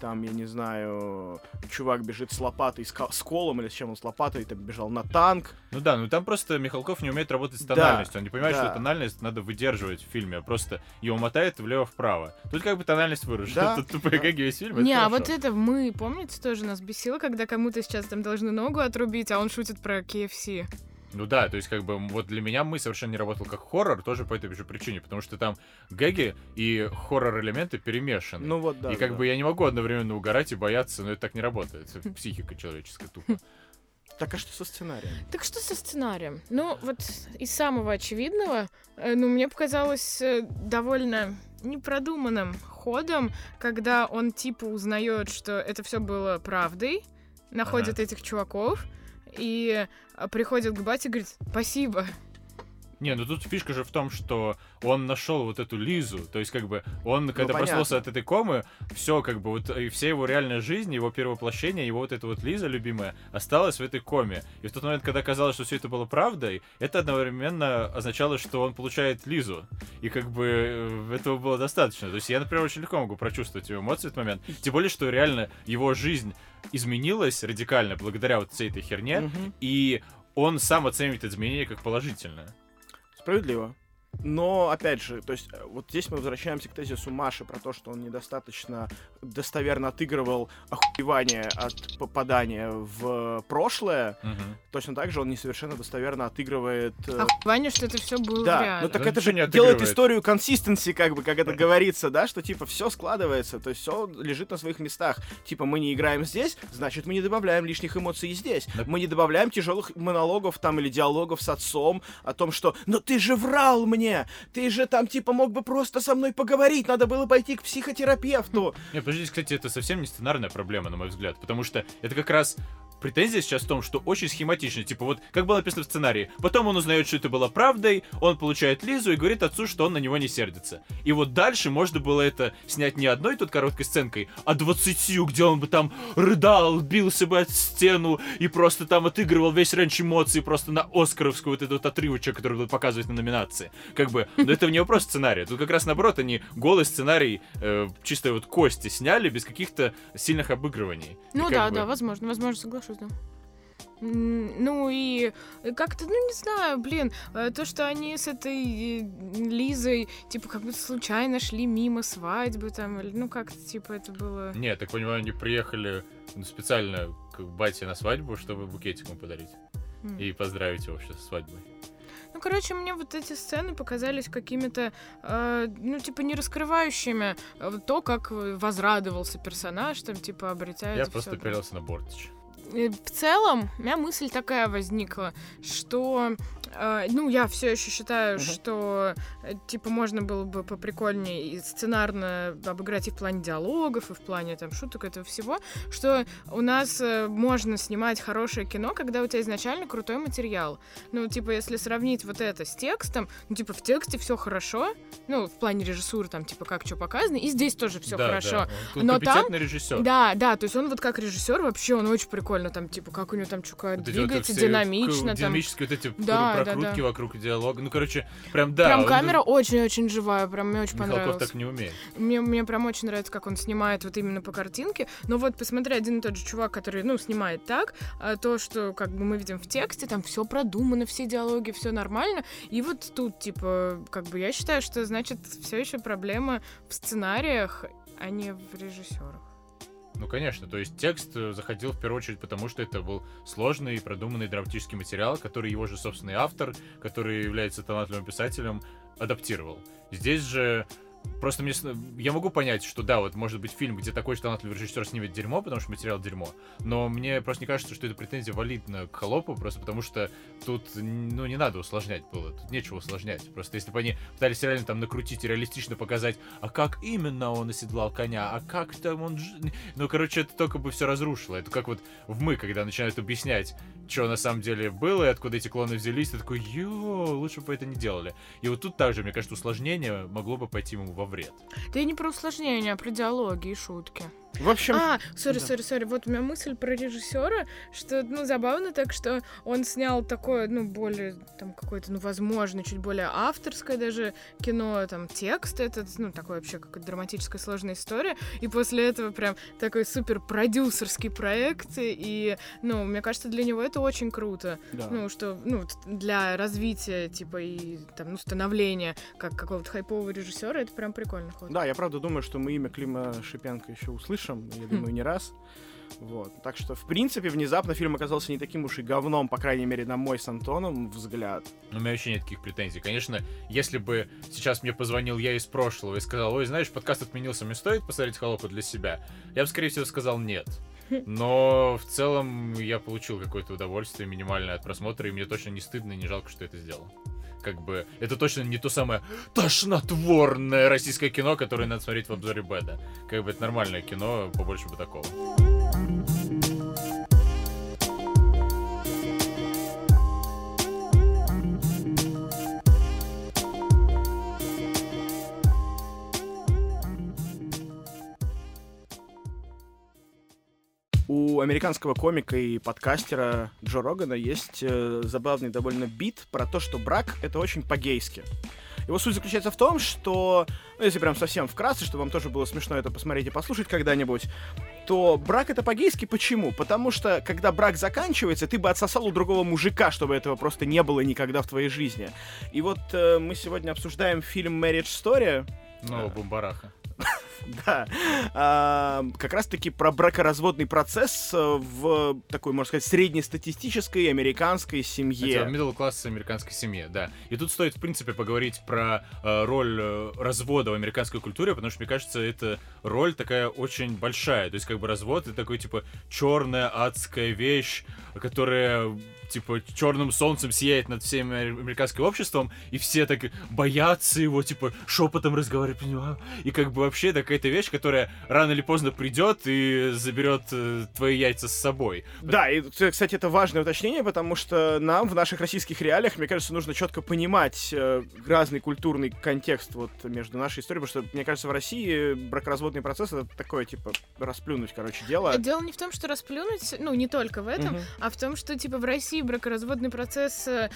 там, я не знаю, чувак бежит с лопатой, с, с колом или с чем он с лопатой, там бежал на танк. Ну да, ну там просто Михалков не умеет работать с тональностью. Да, он не понимает, да. что тональность надо выдерживать в фильме, а просто его мотает влево-вправо. Тут как бы тональность выражена. Да, Тут тупые да. весь фильм. Не, а вот это мы, помните, тоже нас бесило, когда кому-то сейчас там должны ногу отрубить, а он шутит про KFC. Ну да, то есть как бы вот для меня мы совершенно не работал как хоррор, тоже по этой же причине, потому что там гэги и хоррор-элементы перемешаны. Ну вот да. И как да. бы я не могу одновременно угорать и бояться, но это так не работает. Психика человеческая тупо. Так а что со сценарием? Так что со сценарием? Ну, вот из самого очевидного, э, ну, мне показалось э, довольно непродуманным ходом, когда он типа узнает, что это все было правдой, находит ага. этих чуваков, и а, приходит к бате и говорит «спасибо». Не, ну тут фишка же в том, что он нашел вот эту Лизу, то есть как бы он, когда ну, проснулся от этой комы, все как бы вот и вся его реальная жизнь, его первоплощение, его вот эта вот Лиза любимая осталась в этой коме. И в тот момент, когда казалось, что все это было правдой, это одновременно означало, что он получает Лизу. И как бы э, этого было достаточно. То есть я, например, очень легко могу прочувствовать его эмоции в этот момент. Тем более, что реально его жизнь изменилась радикально благодаря вот всей этой херне, mm-hmm. и он сам оценивает изменения как положительное. Справедливо. Но, опять же, то есть, э, вот здесь мы возвращаемся к тезису Маши про то, что он недостаточно достоверно отыгрывал охуевание от попадания в прошлое. Угу. Точно так же он несовершенно достоверно отыгрывает... Э, охуевание, что это все было Да, реально. ну так это же не делает историю консистенции, как бы, как это говорится, да, что, типа, все складывается, то есть все лежит на своих местах. Типа, мы не играем здесь, значит, мы не добавляем лишних эмоций здесь. Да. Мы не добавляем тяжелых монологов там или диалогов с отцом о том, что «но ты же врал мне!» Мне? Ты же там, типа, мог бы просто со мной поговорить, надо было пойти к психотерапевту. Не, подождите, кстати, это совсем не сценарная проблема, на мой взгляд, потому что это как раз претензия сейчас в том, что очень схематично. Типа вот, как было написано в сценарии. Потом он узнает, что это было правдой, он получает Лизу и говорит отцу, что он на него не сердится. И вот дальше можно было это снять не одной тут короткой сценкой, а двадцатью, где он бы там рыдал, бился бы от стену и просто там отыгрывал весь раньше эмоций просто на Оскаровскую вот этот вот отрывочек, который будут показывать на номинации. Как бы, но это не вопрос сценария. Тут как раз наоборот, они голый сценарий э, чисто вот кости сняли без каких-то сильных обыгрываний. Ну да, бы- да, возможно, возможно, соглашусь, М, Ну и как-то, ну не знаю, блин, э, то, что они с этой э, Лизой, типа, как будто случайно шли мимо свадьбы там, или, ну как-то, типа, это было... Не, так понимаю, они приехали ну, специально к бате на свадьбу, чтобы букетик ему подарить. м. И поздравить его вообще со свадьбой. Ну, короче, мне вот эти сцены показались какими-то, э, ну, типа, не раскрывающими э, то, как возрадовался персонаж, там, типа, обретает... Я просто пялился на Бортич. Э, В целом, у меня мысль такая возникла, что, э, ну, я все еще считаю, Мгм. что, э, типа, можно было бы поприкольнее и сценарно обыграть и в плане диалогов, и в плане, там, шуток этого всего, что у нас можно снимать хорошее кино, когда у тебя изначально крутой материал. Ну, типа, если сравнить вот это с текстом, ну, типа, в тексте все хорошо, ну, в плане режиссуры, там, типа, как что показано, и здесь тоже все Да, хорошо. да. Он Но там- режиссер. Да, да, то есть он вот как режиссер вообще, он очень прикольно там, типа, как у него там чука Вот вот двигается, все динамично к- там. Динамические вот эти Да, да, прокрутки да. вокруг диалога. Ну, короче, прям да. прям он- камера очень-очень живая, прям мне очень Михалков понравилось. так не умеет. Мне, мне прям очень нравится, как он снимает вот именно по картинке. Но вот посмотри, один и тот же чувак, который, ну, снимает так, а то, что как бы мы видим в тексте, там все продумано, все диалоги, все нормально. И вот тут, типа, как бы я считаю, что, значит, все еще проблема в сценариях, а не в режиссерах. Ну, конечно, то есть текст э, заходил в первую очередь потому, что это был сложный и продуманный драматический материал, который его же собственный автор, который является талантливым писателем, адаптировал. Здесь же Просто мне... Я могу понять, что да, вот может быть фильм, где такой же талантливый режиссер снимет дерьмо, потому что материал дерьмо. Но мне просто не кажется, что эта претензия валидна к холопу, просто потому что тут, ну, не надо усложнять было. Тут нечего усложнять. Просто если бы они пытались реально там накрутить и реалистично показать, а как именно он оседлал коня, а как там он... Ну, короче, это только бы все разрушило. Это как вот в «Мы», когда начинают объяснять, что на самом деле было и откуда эти клоны взялись, ты такой, ё, лучше бы это не делали. И вот тут также, мне кажется, усложнение могло бы пойти ему во вред. Да и не про усложнение, а про диалоги и шутки. В общем, А, сори, сори, сори. Вот у меня мысль про режиссера, что, ну, забавно так, что он снял такое, ну, более, там, какое-то, ну, возможно, чуть более авторское даже кино, там, текст этот, ну, такой вообще какая-то драматическая сложная история, и после этого прям такой супер продюсерский проект, и, ну, мне кажется, для него это очень круто. да. Ну, что, ну, для развития, типа, и, там, ну, становления как какого-то хайпового режиссера, это прям прикольно ход. Да, я правда думаю, что мы имя Клима Шипенко еще услышим, я думаю, не раз. Вот. Так что, в принципе, внезапно фильм оказался не таким уж и говном, по крайней мере, на мой с Антоном взгляд. У меня вообще нет таких претензий. Конечно, если бы сейчас мне позвонил я из прошлого и сказал, ой, знаешь, подкаст отменился, мне стоит посмотреть «Холопа» для себя? Я бы, скорее всего, сказал нет. Но в целом я получил какое-то удовольствие минимальное от просмотра, и мне точно не стыдно и не жалко, что это сделал. Как бы, это точно не то самое тошнотворное российское кино, которое надо смотреть в обзоре Беда. Как бы это нормальное кино, побольше бы такого. У американского комика и подкастера Джо Рогана есть э, забавный довольно бит про то, что брак — это очень по-гейски. Его суть заключается в том, что, ну, если прям совсем вкратце, чтобы вам тоже было смешно это посмотреть и послушать когда-нибудь, то брак это по-гейски почему? Потому что, когда брак заканчивается, ты бы отсосал у другого мужика, чтобы этого просто не было никогда в твоей жизни. И вот э, мы сегодня обсуждаем фильм Marriage Story, Ну, бумбараха. да, а, как раз-таки про бракоразводный процесс э, в такой, можно сказать, среднестатистической американской семье. Это middle класс американской семье, да. И тут стоит, в принципе, поговорить про э, роль э, развода в американской культуре, потому что, мне кажется, эта роль такая очень большая. То есть, как бы развод это такой, типа, черная адская вещь, которая типа черным солнцем сияет над всем американским обществом, и все так боятся его, типа шепотом разговаривать, понимаю. И как бы вообще это какая-то вещь, которая рано или поздно придет и заберет э, твои яйца с собой. Да, и, кстати, это важное уточнение, потому что нам в наших российских реалиях, мне кажется, нужно четко понимать э, разный культурный контекст вот между нашей историей, потому что, мне кажется, в России бракоразводный процесс это такое, типа, расплюнуть, короче, дело. Дело не в том, что расплюнуть, ну, не только в этом, Мгм. а в том, что, типа, в России бракоразводный процесс э,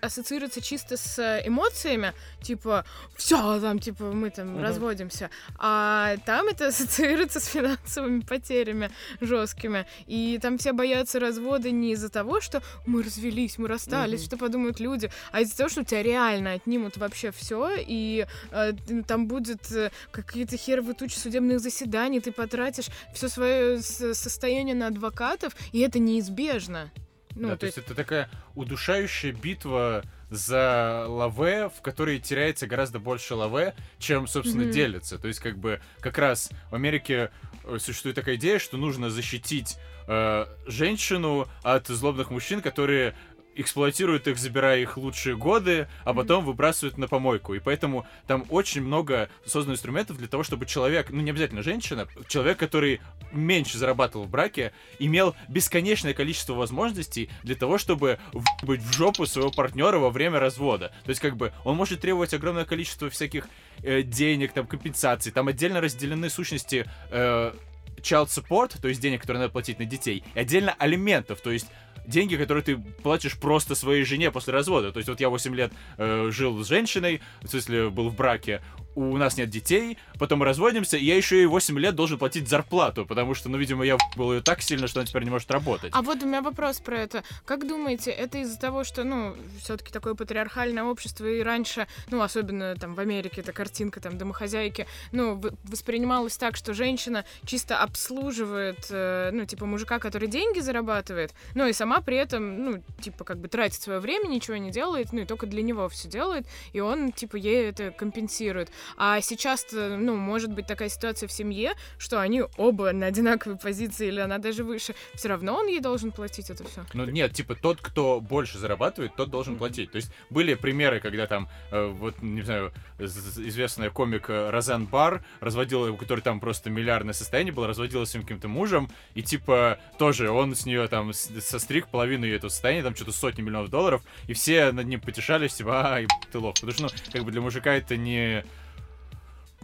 ассоциируется чисто с э, эмоциями, типа, все, там, типа, мы там Мгм. разводимся, а там это ассоциируется с финансовыми потерями жесткими, и там все боятся развода не из-за того, что мы развелись, мы расстались, Мгм. что подумают люди, а из-за того, что у тебя реально отнимут вообще все, и э, там будет э, какие-то херовые тучи судебных заседаний, ты потратишь все свое состояние на адвокатов, и это неизбежно. Ну, Да, то есть это такая удушающая битва за лаве, в которой теряется гораздо больше лаве, чем, собственно, Мгм. делится. То есть, как бы, как раз в Америке э, существует такая идея, что нужно защитить э, женщину от злобных мужчин, которые эксплуатируют их, забирая их лучшие годы, а потом выбрасывают на помойку. И поэтому там очень много создано инструментов для того, чтобы человек, ну не обязательно женщина, человек, который меньше зарабатывал в браке, имел бесконечное количество возможностей для того, чтобы быть в жопу своего партнера во время развода. То есть, как бы, он может требовать огромное количество всяких э, денег, там, компенсаций. Там отдельно разделены сущности э, child support, то есть денег, которые надо платить на детей, и отдельно алиментов, то есть деньги, которые ты платишь просто своей жене после развода. То есть вот я 8 лет э, жил с женщиной, в смысле был в браке, у нас нет детей, потом мы разводимся, и я еще и 8 лет должен платить зарплату, потому что, ну, видимо, я был ее так сильно, что она теперь не может работать. А вот у меня вопрос про это. Как думаете, это из-за того, что, ну, все-таки такое патриархальное общество, и раньше, ну, особенно там в Америке, эта картинка там домохозяйки, ну, воспринималась так, что женщина чисто обслуживает, э, ну, типа мужика, который деньги зарабатывает, ну, и сама при этом, ну, типа, как бы тратит свое время, ничего не делает, ну, и только для него все делает, и он, типа, ей это компенсирует. А сейчас, ну, может быть такая ситуация в семье, что они оба на одинаковой позиции, или она даже выше, все равно он ей должен платить это все. Ну нет, типа тот, кто больше зарабатывает, тот должен платить. То есть были примеры, когда там, э, вот, не знаю, известная комик э, Розан Бар разводила, у которой там просто миллиардное состояние было, разводила с своим каким-то мужем, и типа тоже он с нее там состриг половину ее этого состояния, там что-то сотни миллионов долларов, и все над ним потешались, типа, а, ты лох. Потому что, ну, как бы для мужика это не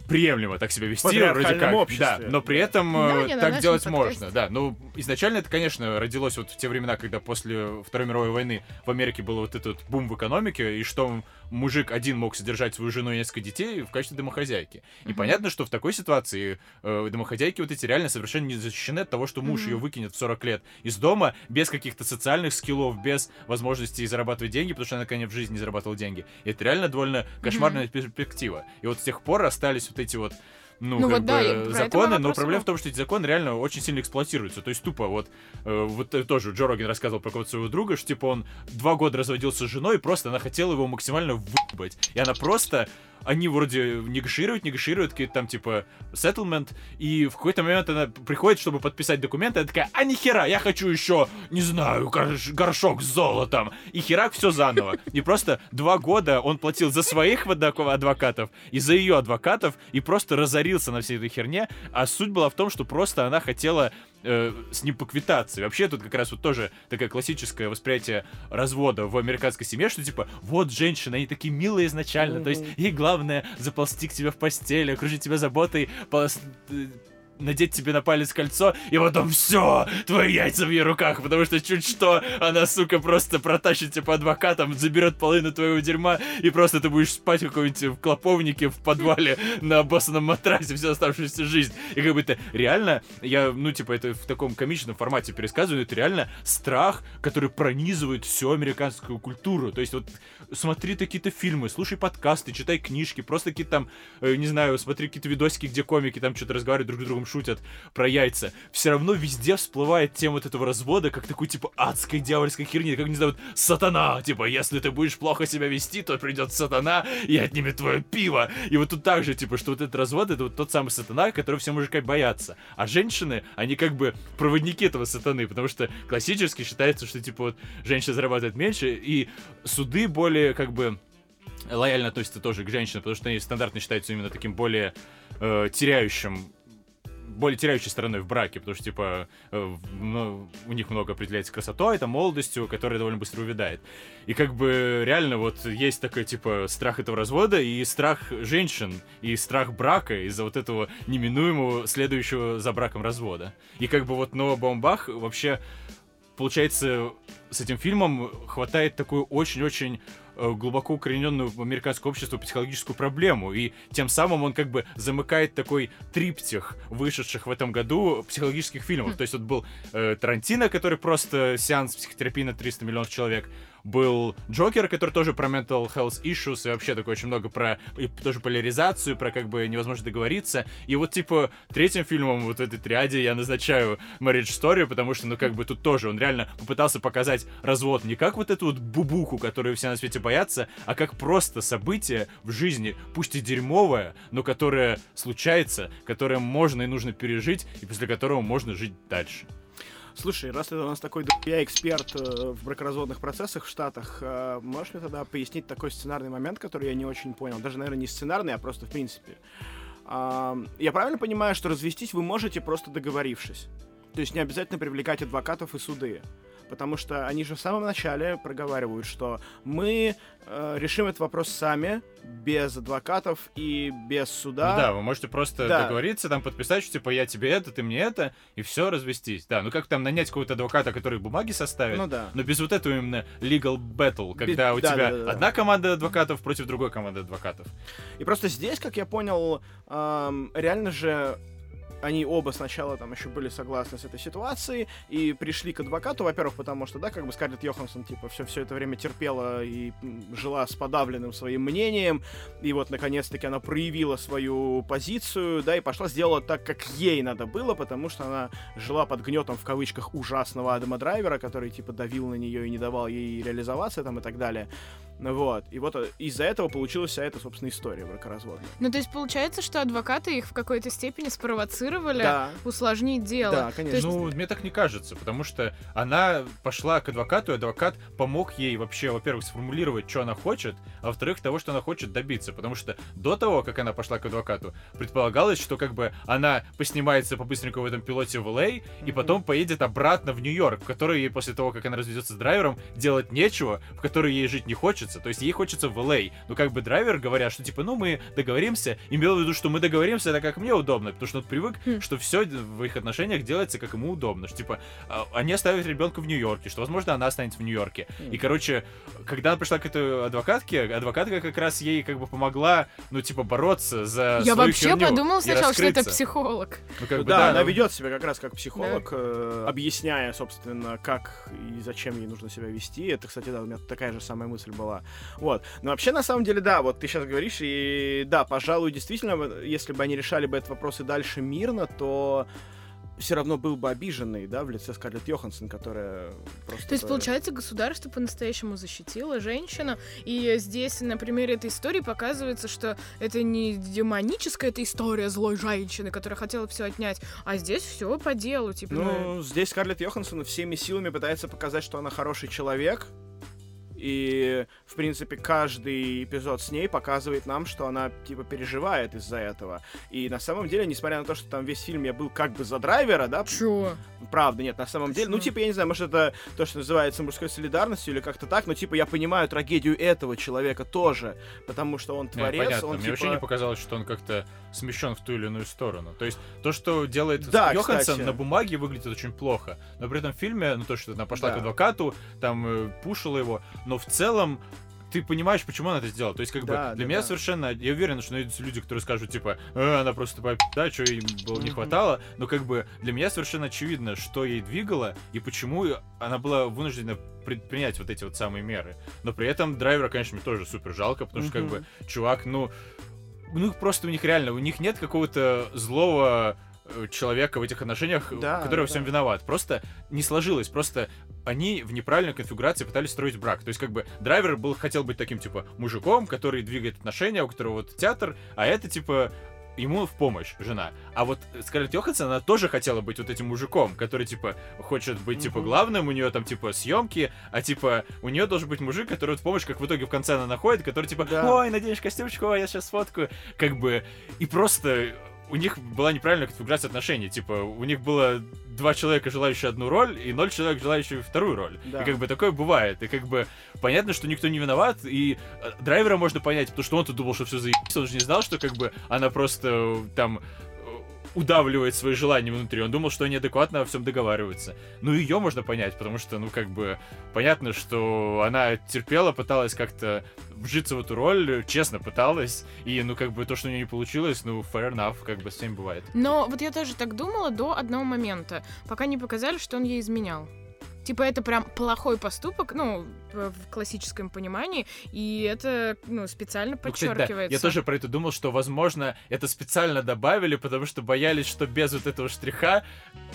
приемлемо так себя вести, вроде как. обществе. Да, но при этом Да, э, не на так делать подкасте. можно, да. Ну, изначально это, конечно, родилось вот в те времена, когда после Второй мировой войны в Америке был вот этот бум в экономике, и что мужик один мог содержать свою жену и несколько детей в качестве домохозяйки. И Мгм. понятно, что в такой ситуации э, домохозяйки вот эти реально совершенно не защищены от того, что муж Мгм. ее выкинет в 40 лет из дома без каких-то социальных скиллов, без возможности зарабатывать деньги, потому что она, конечно, в жизни не зарабатывала деньги. И это реально довольно кошмарная перспектива. И вот с тех пор остались вот эти вот ну, Ну как вот да, бы, это законы, но проблема в том, что эти законы реально очень сильно эксплуатируются. То есть тупо вот, э, вот э, тоже Джо Роген рассказывал про какого-то своего друга, что типа он два года разводился с женой, и просто она хотела его максимально выебать. И она просто они вроде негашируют, негашируют, какие-то там типа settlement, и в какой-то момент она приходит, чтобы подписать документы, она такая, а нихера, я хочу еще, не знаю, горш- горшок с золотом. И херак все заново. И просто два года он платил за своих адвокатов и за ее адвокатов, и просто разорился на всей этой херне. А суть была в том, что просто она хотела э, с ним поквитаться. И вообще тут как раз вот тоже такое классическое восприятие развода в американской семье, что типа, вот женщины, они такие милые изначально, то есть ей главное заползти к тебе в постель, окружить тебя заботой, полос- э, надеть тебе на палец кольцо, и потом все, твои яйца в ее руках, потому что чуть что, она, сука, просто протащит тебя по адвокатам, заберет половину твоего дерьма, и просто ты будешь спать в каком-нибудь клоповнике в подвале на обоссанном матрасе всю оставшуюся жизнь. И как бы это реально, я, ну, типа, это в таком комичном формате пересказываю, это реально страх, который пронизывает всю американскую культуру. То есть вот смотри какие-то фильмы, слушай подкасты, читай книжки, просто какие-то там, э, не знаю, смотри какие-то видосики, где комики там что-то разговаривают друг с другом, шутят про яйца. Все равно везде всплывает тема вот этого развода, как такой, типа, адской дьявольской херни, как, не знаю, вот, сатана, типа, если ты будешь плохо себя вести, то придет сатана и отнимет твое пиво. И вот тут так же, типа, что вот этот развод, это вот тот самый сатана, которого все мужики боятся. А женщины, они как бы проводники этого сатаны, потому что классически считается, что, типа, вот, женщина зарабатывает меньше, и суды более, как бы, лояльно относится тоже к женщинам, потому что они стандартно считаются именно таким более э, теряющим более теряющей стороной в браке, потому что, типа, э, ну, у них много определяется красотой, это молодостью, которая довольно быстро увядает. И как бы реально вот есть такой, типа, страх этого развода и страх женщин, и страх брака из-за вот этого неминуемого следующего за браком развода. И как бы вот Ноа Бомбах вообще получается, с этим фильмом хватает такую очень-очень глубоко укорененную в американское общество психологическую проблему, и тем самым он как бы замыкает такой триптих вышедших в этом году психологических фильмов. То есть вот был э, Тарантино, который просто сеанс психотерапии на 300 миллионов человек, был Джокер, который тоже про mental health issues и вообще такой очень много про и тоже поляризацию, про как бы невозможно договориться. И вот, типа, третьим фильмом вот в этой триаде я назначаю Marriage Story, потому что, ну, как бы тут тоже он реально попытался показать развод не как вот эту вот бубуху, которую все на свете боятся, а как просто событие в жизни, пусть и дерьмовое, но которое случается, которое можно и нужно пережить, и после которого можно жить дальше. Слушай, раз ты у нас такой я эксперт э, в бракоразводных процессах в Штатах, э, можешь мне тогда пояснить такой сценарный момент, который я не очень понял? Даже, наверное, не сценарный, а просто в принципе. Э, я правильно понимаю, что развестись вы можете просто договорившись? То есть не обязательно привлекать адвокатов и суды потому что они же в самом начале проговаривают, что мы э, решим этот вопрос сами, без адвокатов и без суда. Ну да, вы можете просто да. договориться, там подписать, что типа я тебе это, ты мне это, и все, развестись. Да, ну как там нанять какого-то адвоката, который бумаги составит, ну да. но без вот этого именно legal battle, когда без... у да, тебя да, да, одна команда адвокатов против другой команды адвокатов. И просто здесь, как я понял, эм, реально же они оба сначала там еще были согласны с этой ситуацией и пришли к адвокату, во-первых, потому что, да, как бы Скарлетт Йоханссон, типа, все, все это время терпела и жила с подавленным своим мнением, и вот, наконец-таки, она проявила свою позицию, да, и пошла, сделала так, как ей надо было, потому что она жила под гнетом, в кавычках, ужасного Адама Драйвера, который, типа, давил на нее и не давал ей реализоваться там и так далее. Вот. И вот э, из-за этого получилась вся эта, собственно, история бракоразводная. Ну, то есть получается, что адвокаты их в какой-то степени спровоцировали да. усложнить дело. Да, конечно. Есть... Ну, мне так не кажется, потому что она пошла к адвокату, и адвокат помог ей вообще, во-первых, сформулировать, что она хочет, а во-вторых, того, что она хочет добиться. Потому что до того, как она пошла к адвокату, предполагалось, что как бы она поснимается по-быстреньку в этом пилоте в Л.А., и потом поедет обратно в Нью-Йорк, в который ей после того, как она разведется с драйвером, делать нечего, в который ей жить не хочется, хочется. То есть ей хочется в LA. Ну, как бы драйвер говорят, что типа, ну, мы договоримся. Имел в виду, что мы договоримся, это как мне удобно. Потому что он привык, хм. что все в их отношениях делается, как ему удобно. Что, типа, а, они оставят ребенка в Нью-Йорке, что, возможно, она останется в Нью-Йорке. Хм. И, короче, когда она пришла к этой адвокатке, адвокатка как раз ей как бы помогла, ну, типа, бороться за Я вообще подумал сначала, что это психолог. Ну, как бы, да, да, она но... ведет себя как раз как психолог, да. э, объясняя, собственно, как и зачем ей нужно себя вести. Это, кстати, да, у меня такая же самая мысль была. Вот. Но вообще, на самом деле, да, вот ты сейчас говоришь, и да, пожалуй, действительно, если бы они решали бы этот вопрос и дальше мирно, то все равно был бы обиженный, да, в лице Скарлетт Йоханссон, которая просто... То есть, получается, государство по-настоящему защитило женщину, и здесь на примере этой истории показывается, что это не демоническая эта история злой женщины, которая хотела все отнять, а здесь все по делу, типа... Ну, здесь Скарлетт Йоханссон всеми силами пытается показать, что она хороший человек, и, в принципе, каждый эпизод с ней показывает нам, что она, типа, переживает из-за этого. И на самом деле, несмотря на то, что там весь фильм я был как бы за драйвера, да? Чё? Правда, нет, на самом деле. Ну, типа, я не знаю, может, это то, что называется мужской солидарностью или как-то так, но, типа, я понимаю трагедию этого человека тоже, потому что он творец, Нет, понятно. он, Мне типа... вообще не показалось, что он как-то смещен в ту или иную сторону. То есть, то, что делает да, Йоханссон на бумаге выглядит очень плохо, но при этом в фильме, ну, то, что она пошла да. к адвокату, там, э, пушила его, но в целом ты понимаешь, почему она это сделала. То есть, как да, бы, для да, меня да. совершенно... Я уверен, что найдутся люди, которые скажут, типа, э, она просто тупая да, что ей было не хватало. Но, как бы, для меня совершенно очевидно, что ей двигало и почему она была вынуждена предпринять вот эти вот самые меры. Но при этом драйвера, конечно, мне тоже супер жалко, потому что, как бы, чувак, ну... Ну, просто у них реально, у них нет какого-то злого человека в этих отношениях, да, который да, во всем да. виноват. Просто не сложилось. Просто они в неправильной конфигурации пытались строить брак. То есть, как бы, драйвер был, хотел быть таким, типа, мужиком, который двигает отношения, у которого вот театр, а это, типа, ему в помощь жена. А вот Скарлетт Йоханссон, она тоже хотела быть вот этим мужиком, который, типа, хочет быть, типа, главным, у нее там, типа, съемки, а, типа, у нее должен быть мужик, который вот в помощь, как в итоге в конце она находит, который, типа, Да. ой, наденешь костюмчик, ой, я сейчас сфоткаю. Как бы, и просто у них была неправильная конфигурация отношений. Типа, у них было два человека, желающие одну роль, и ноль человек, желающие вторую роль. Да. И как бы такое бывает. И как бы понятно, что никто не виноват, и э, драйвера можно понять, потому что он-то думал, что все заебись, он же не знал, что как бы она просто э, там удавливает свои желания внутри. Он думал, что они адекватно во всем договариваются. Ну, ее можно понять, потому что, ну, как бы, понятно, что она терпела, пыталась как-то вжиться в эту роль, честно пыталась, и, ну, как бы, то, что у нее не получилось, ну, fair enough, как бы, с всем бывает. Но вот я тоже так думала до одного момента, пока не показали, что он ей изменял. Типа это прям плохой поступок, ну, в классическом понимании, и это, ну, специально Ну, кстати, да, подчеркивается. я тоже про это думал, что, возможно, это специально добавили, потому что боялись, что без вот этого штриха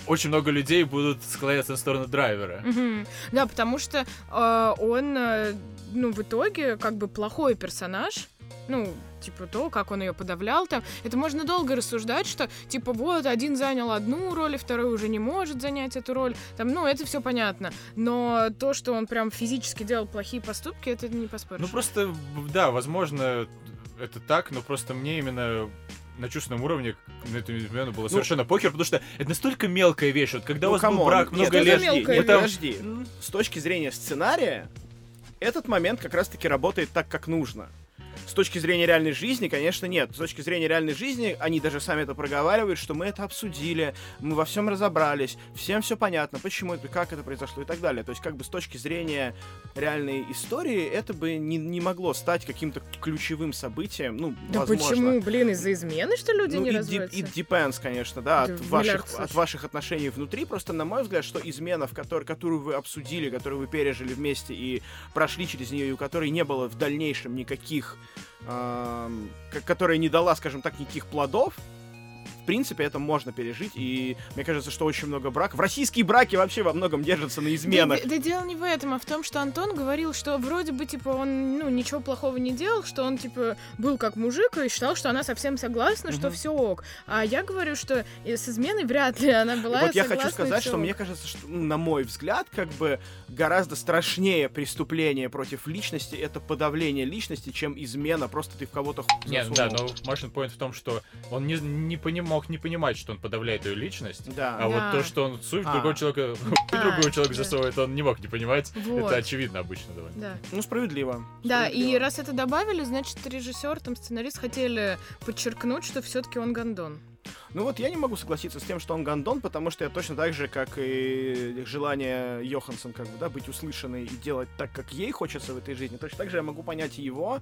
очень много людей будут склоняться на сторону драйвера. Мгм. Да, потому что э, он, э, ну, в итоге, как бы плохой персонаж. Ну, типа то, как он ее подавлял там. Это можно долго рассуждать, что, типа, вот, один занял одну роль, и второй уже не может занять эту роль. Там, ну, это все понятно. Но то, что он прям физически делал плохие поступки, это не поспоришь. Ну, просто, да, возможно, это так, но просто мне именно на чувственном уровне на эту измену было совершенно похер, потому что это настолько мелкая вещь. Вот когда Ну, у вас был come on. брак Нет, много это лет, мелкая Нет, там- подожди. С точки зрения сценария, этот момент как раз-таки работает так, как нужно. С точки зрения реальной жизни, конечно, нет. С точки зрения реальной жизни, они даже сами это проговаривают, что мы это обсудили, мы во всем разобрались, всем все понятно, почему это, как это произошло и так далее. То есть, как бы с точки зрения реальной истории, это бы не, не могло стать каким-то ключевым событием, ну, да возможно. почему, блин, из-за измены, что люди Ну, не разводятся? it depends, конечно, да, Да, от, ваших, от ваших отношений внутри. Просто, на мой взгляд, что измена, в которой, которую вы обсудили, которую вы пережили вместе и прошли через нее, и у которой не было в дальнейшем никаких... ко- которая не дала, скажем так, никаких плодов, принципе, это можно пережить, и мне кажется, что очень много браков. Российские браки вообще во многом держатся на изменах. Да, да дело не в этом, а в том, что Антон говорил, что вроде бы, типа, он, ну, ничего плохого не делал, что он, типа, был как мужик и считал, что она совсем согласна, что Мгм. все ок. А я говорю, что и с изменой вряд ли она была вот я хочу сказать, что ок. мне кажется, что, ну, на мой взгляд, как бы гораздо страшнее преступление против личности это подавление личности, чем измена. Просто ты в кого-то Нет, да, засунул. но Машин point в том, что он не, не поним- мог не понимать, что он подавляет ее личность. Да. А вот Да. то, что он суть в А. другого человека, А, другого человека да. засовывает, он не мог не понимать. Вот. Это очевидно обычно довольно. Да. Ну, справедливо. Да, и Справедливо. раз это добавили, значит, режиссер, там, сценарист хотели подчеркнуть, что все-таки он гондон. Ну вот я не могу согласиться с тем, что он гандон, потому что я точно так же, как и желание Йоханссон, как бы, да, быть услышанной и делать так, как ей хочется в этой жизни, точно так же я могу понять и его.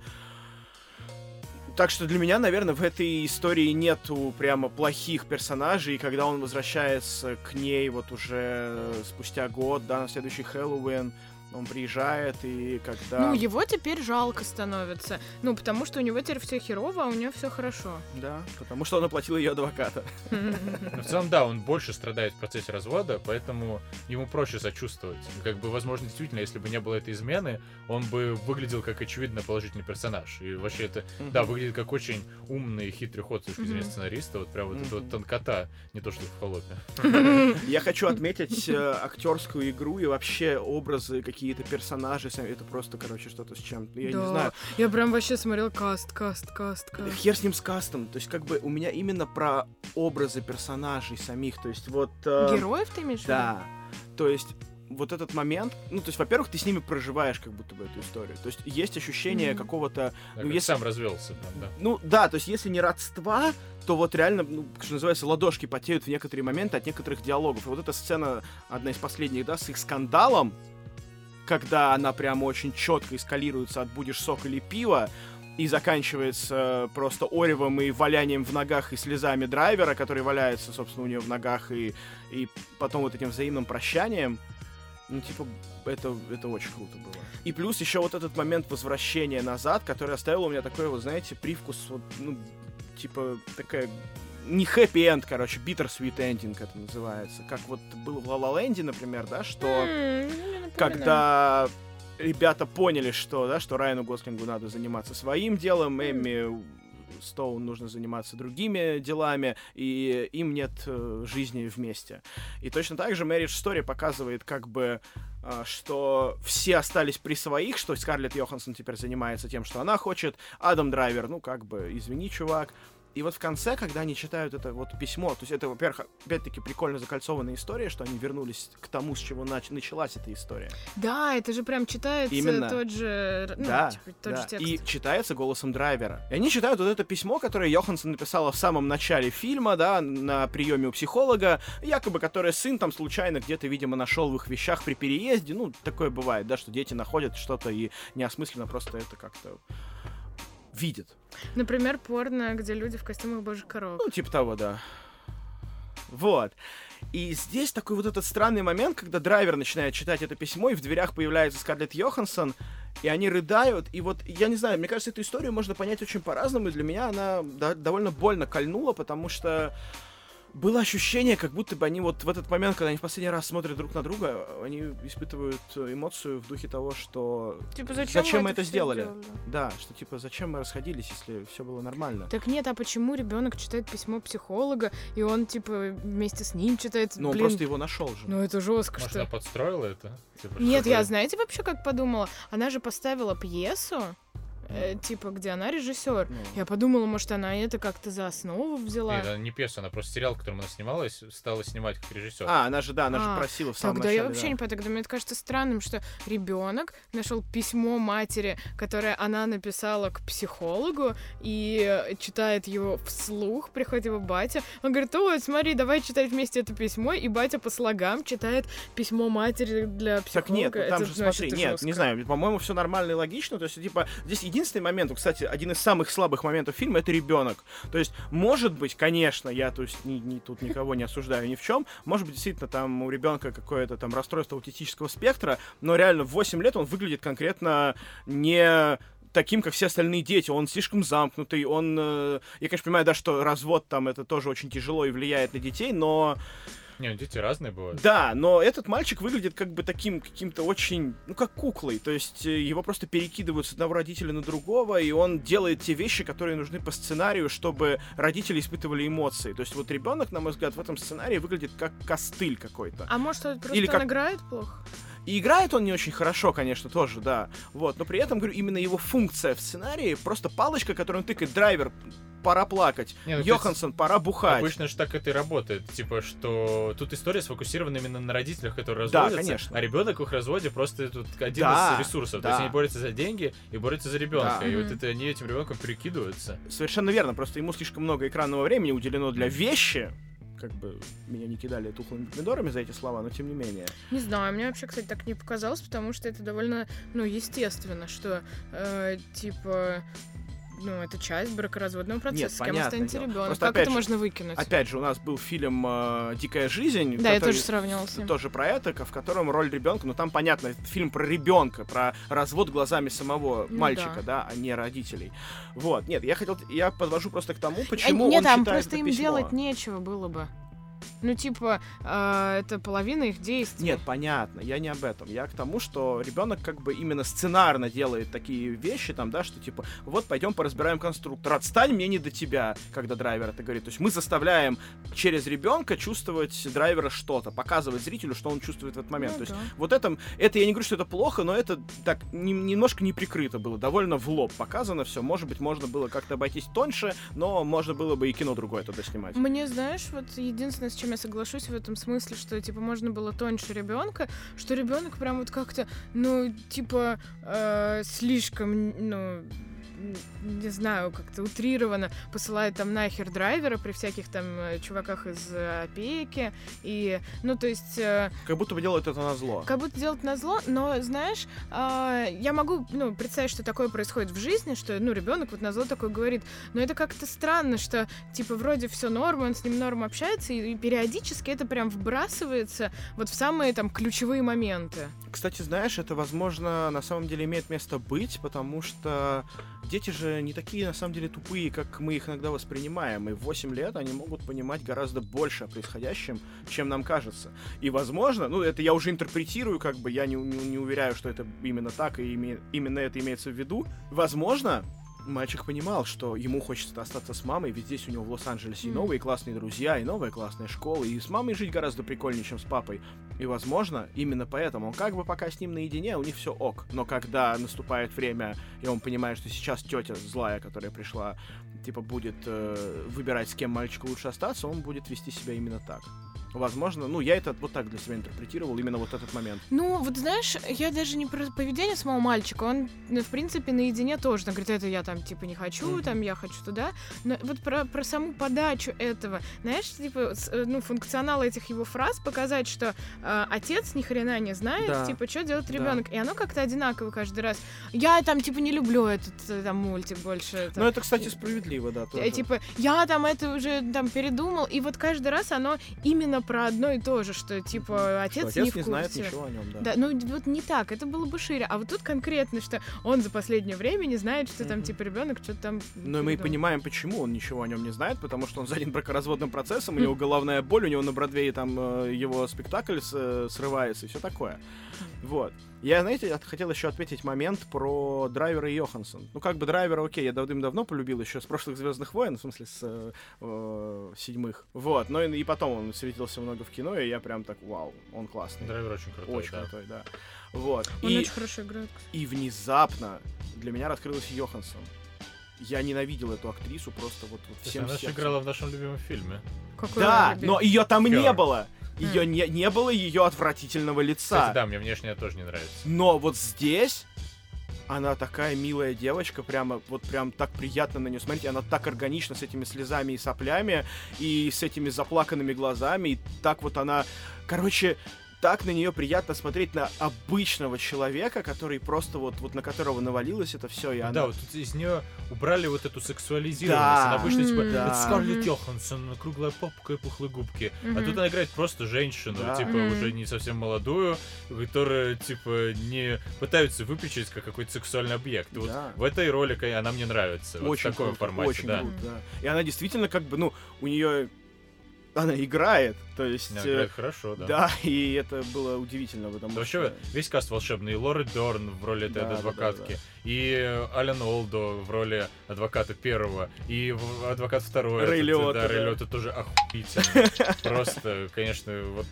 Так что для меня, наверное, в этой истории нету прямо плохих персонажей, и когда он возвращается к ней вот уже спустя год, да, на следующий Хэллоуин, он приезжает, и когда... Ну, его теперь жалко становится. Ну, потому что у него теперь все херово, а у нее все хорошо. Да, потому что он оплатил ее адвоката. В целом, да, он больше страдает в процессе развода, поэтому ему проще сочувствовать. Как бы, возможно, действительно, если бы не было этой измены, он бы выглядел как очевидно положительный персонаж. И вообще это, да, выглядит как очень умный и хитрый ход с точки зрения сценариста. Вот прям вот эта вот тонкота, не то что в холопе. Я хочу отметить э, актерскую игру и вообще образы, какие-то персонажи. сами. Это просто, короче, что-то с чем. Я не Да. знаю. Я прям вообще смотрел каст, каст, каст, каст. Хер с ним с кастом. То есть, как бы у меня именно про образы персонажей самих. То есть, вот. э, Героев ты имеешь? Да. То есть, вот этот момент, ну, то есть, во-первых, ты с ними проживаешь как будто бы эту историю. То есть, есть ощущение Мгм. какого-то Да, Ну, как если- сам развелся прям, да. Ну да, то есть если не родства, то вот реально, ну, что называется, ладошки потеют в некоторые моменты от некоторых диалогов. И вот эта сцена, одна из последних, да, с их скандалом, когда она прямо очень четко эскалируется от «будешь сок или пиво», и заканчивается просто оревом и валянием в ногах и слезами драйвера, который валяется, собственно, у нее в ногах, и, и потом вот этим взаимным прощанием. Ну, типа, это, это очень круто было. И плюс еще вот этот момент возвращения назад, который оставил у меня такой вот, знаете, привкус, вот, ну, типа, такая не хэппи-энд, короче, bitter-sweet ending это называется. Как вот было в La La Land, например, да, что ну, когда ребята поняли, что, да, что Райану Гослингу надо заниматься своим делом, Эмми Стоун нужно заниматься другими делами, и им нет э, жизни вместе. И точно так же Marriage Story показывает как бы э, что все остались при своих, что Скарлетт Йоханссон теперь занимается тем, что она хочет, Адам Драйвер, ну как бы, извини, чувак, и вот в конце, когда они читают это вот письмо, то есть это, во-первых, опять-таки прикольно закольцованная история, что они вернулись к тому, с чего нач- началась эта история. Да, это же прям читается Именно. тот же, ну, да, типа, тот да. же текст. И читается голосом драйвера. И они читают вот это письмо, которое Йоханссон написала в самом начале фильма, да, на приеме у психолога, якобы которое сын там случайно где-то, видимо, нашел в их вещах при переезде. Ну, такое бывает, да, что дети находят что-то и неосмысленно просто это как-то видят. Например, порно, где люди в костюмах божьих коров. Ну, типа того, да. Вот. И здесь такой вот этот странный момент, когда драйвер начинает читать это письмо, и в дверях появляется Скарлетт Йоханссон, и они рыдают, и вот, я не знаю, мне кажется, эту историю можно понять очень по-разному, и для меня она да, довольно больно кольнула, потому что было ощущение, как будто бы они вот в этот момент, когда они в последний раз смотрят друг на друга, они испытывают эмоцию в духе того, что Типа, зачем, зачем мы мы это всё сделали? Да, что типа зачем мы расходились, если все было нормально. Так нет, а почему ребенок читает письмо психолога, и он, типа, вместе с ним читает? Он Блин, просто его нашел же. ну это жестко, Может, что... она подстроила это? Типа, Нет, я, знаете, вообще как подумала? Она же поставила пьесу, э, типа, где она режиссер. Ну. Я подумала, может, она это как-то за основу взяла. Нет, она не пьеса, она просто сериал, в котором она снималась, стала снимать как режиссер. А, она же, да, она А, же просила в самом Тогда начале. я вообще да. не понимаю, тогда мне это кажется странным, что ребенок нашел письмо матери, которое она написала к психологу, и читает его вслух, приходит его батя, он говорит, ой, смотри, давай читать вместе это письмо, и батя по слогам читает письмо матери для психолога. Так нет, там Это, же ну, смотри, нет, жестко. не знаю, по-моему, все нормально и логично. То есть, типа, здесь единственный момент, кстати, один из самых слабых моментов фильма это ребенок. То есть, может быть, конечно, я то есть ни, ни- тут никого не осуждаю ни в чем. Может быть, действительно, там у ребенка какое-то там расстройство аутистического спектра, но реально в 8 лет он выглядит конкретно не таким, как все остальные дети. Он слишком замкнутый, он... э, Я, конечно, понимаю, да, что развод там это тоже очень тяжело и влияет на детей, но Не, дети разные бывают. да, но этот мальчик выглядит как бы таким каким-то очень, ну как куклой, то есть э, его просто перекидывают с одного родителя на другого, и он делает те вещи, которые нужны по сценарию, чтобы родители испытывали эмоции. То есть вот ребенок, на мой взгляд, в этом сценарии выглядит как костыль какой-то. А может, это просто Или он как- играет плохо? И играет он не очень хорошо, конечно, тоже, да. Вот, но при этом, говорю, именно его функция в сценарии просто палочка, которую он тыкает, драйвер, пора плакать, Не, ну, Йоханссон, пора бухать. Обычно же так это и работает. Типа, что тут история сфокусирована именно на родителях, которые Да, разводятся. конечно. А ребенок в их разводе просто тут один Да, из ресурсов. То да. есть они борются за деньги и борются за ребенка. Да. И вот Мгм. это они этим ребенком перекидываются. Совершенно верно, просто ему слишком много экранного времени уделено для вещи. Как бы меня не кидали тухлыми помидорами за эти слова, но тем не менее. Не знаю, мне вообще, кстати, так не показалось, потому что это довольно, ну, естественно, что, э, типа, ну, это часть бракоразводного процесса, с кем останется ребенок. Просто Как это же- можно выкинуть? Опять же, у нас был фильм э, «Дикая жизнь». да, я тоже сравнивала с ним. тоже про это, в котором роль ребенка, ну там понятно, фильм про ребенка, про развод глазами самого Ну мальчика, да. да. а не родителей. Вот, нет, я хотел, я подвожу просто к тому, почему нет, он там просто им письмо. делать нечего было бы. Ну, типа, э, это половина их действий. Нет, понятно, я не об этом. Я к тому, что ребенок как бы именно сценарно делает такие вещи, там, да, что типа, вот пойдем поразбираем конструктор, отстань мне не до тебя, когда драйвер это говорит. То есть мы заставляем через ребенка чувствовать драйвера что-то, показывать зрителю, что он чувствует в этот момент. Ну То есть да. вот это, это я не говорю, что это плохо, но это так не- немножко не прикрыто было, довольно в лоб показано все. Может быть, можно было как-то обойтись тоньше, но можно было бы и кино другое туда снимать. Мне, знаешь, вот единственное, с чем я соглашусь в этом смысле, что типа можно было тоньше ребенка, что ребенок прям вот как-то, ну, типа, э, слишком, ну, не знаю, как-то утрированно посылает там нахер драйвера при всяких там э, чуваках из э, опеки. И, ну, то есть, э, Как будто бы делают это на зло. как будто делать на зло, но, знаешь, а, я могу, ну, представить, что такое происходит в жизни, что, ну, ребенок вот на зло такое говорит, но это как-то странно, что, типа, вроде все норм, он с ним норм общается, и периодически это прям вбрасывается вот в самые там ключевые моменты. Кстати, знаешь, это, возможно, на самом деле имеет место быть, потому что дети же не такие, на самом деле, тупые, как мы их иногда воспринимаем. И в 8 лет они могут понимать гораздо больше о происходящем, чем нам кажется. И, возможно, ну, это я уже интерпретирую, как бы, я не, не- не уверяю, что это именно так, и име- именно это имеется в виду. Возможно, мальчик понимал, что ему хочется остаться с мамой, ведь здесь у него в Лос-Анджелесе и Мгм. новые классные друзья, и новая классная школа, и с мамой жить гораздо прикольнее, чем с папой. И, возможно, именно поэтому он как бы пока с ним наедине, у них все ок. Но когда наступает время, и он понимает, что сейчас тетя злая, которая пришла, типа, будет э, выбирать, с кем мальчику лучше остаться, он будет вести себя именно так. Возможно, ну, я это вот так для себя интерпретировал, именно вот этот момент. Ну, вот знаешь, я даже не про поведение самого мальчика, он, ну, в принципе, наедине тоже. Он говорит, это я там, типа, не хочу, Мгм. там, я хочу туда. Но вот про, про саму подачу этого, знаешь, типа, э, ну, функционал этих его фраз показать, что э, отец ни хрена не знает, Да. типа, что делает Да. ребенок. И оно как-то одинаково каждый раз. Я там, типа, не люблю этот э, там мультик больше. там, Ну, это, кстати, справедливо, да, Э, тоже. Типа, я там это уже там передумал, и вот каждый раз оно именно про одно и то же, что типа Что отец, отец не не, знает ничего о нем, да. Да, ну вот не так, это было бы шире. А вот тут конкретно, что он за последнее время не знает, что там Мгм. типа ребенок что-то там. Мы и передумал. понимаем, почему он ничего о нем не знает, потому что он занят бракоразводным процессом, у него головная боль, у него на Бродвее там э, его спектакль э, срывается и все такое. Вот. Я, знаете, от- хотел еще отметить момент про Драйвера и Йоханссон. Ну, как бы Драйвера, окей, я давным-давно полюбил еще с прошлых Звездных войн, в смысле, с э, э, седьмых. Вот. Но и, и потом он светился много в кино, и я прям так, вау, он классный. Драйвер очень крутой, Очень да. крутой, да. Вот. Он и... очень хорошо играет. кстати. И внезапно для меня раскрылась Йоханссон. Я ненавидел эту актрису просто вот, вот всем она же играла в нашем любимом фильме. Какой Да, но ее там не Her. было. Ее не, не было ее отвратительного лица. Кстати, да, мне внешне тоже не нравится. Но вот здесь она такая милая девочка, прямо вот прям так приятно на нее смотреть, она так органична с этими слезами и соплями, и с этими заплаканными глазами, и так вот она, короче, так на нее приятно смотреть на обычного человека, который просто вот, вот на которого навалилось это все, и она... Да, вот тут из нее убрали вот эту сексуализированность. Да. Она обычно типа да. это Скарлетт. Йоханссон, круглая попка и пухлые губки. А Мгм. тут она играет просто женщину, Да. типа Мгм. уже не совсем молодую, которая типа не пытаются выпечить как какой-то сексуальный объект. И Вот Да. в этой роли ка- она мне нравится. вот в очень таком круто, формате, очень да. круто, да. И она действительно как бы, ну, у нее она играет, то есть... Она э, играет хорошо, да. да. и это было удивительно, потому Да что... Вообще, весь каст волшебный. И Лоры Дорн в роли этой Да, да, адвокатки, да, да. и Ален Олдо в роли адвоката первого, и адвокат второй. Рэй Лиотта, Да, да. Рэй Лиотта тоже охуительно. Просто, конечно, вот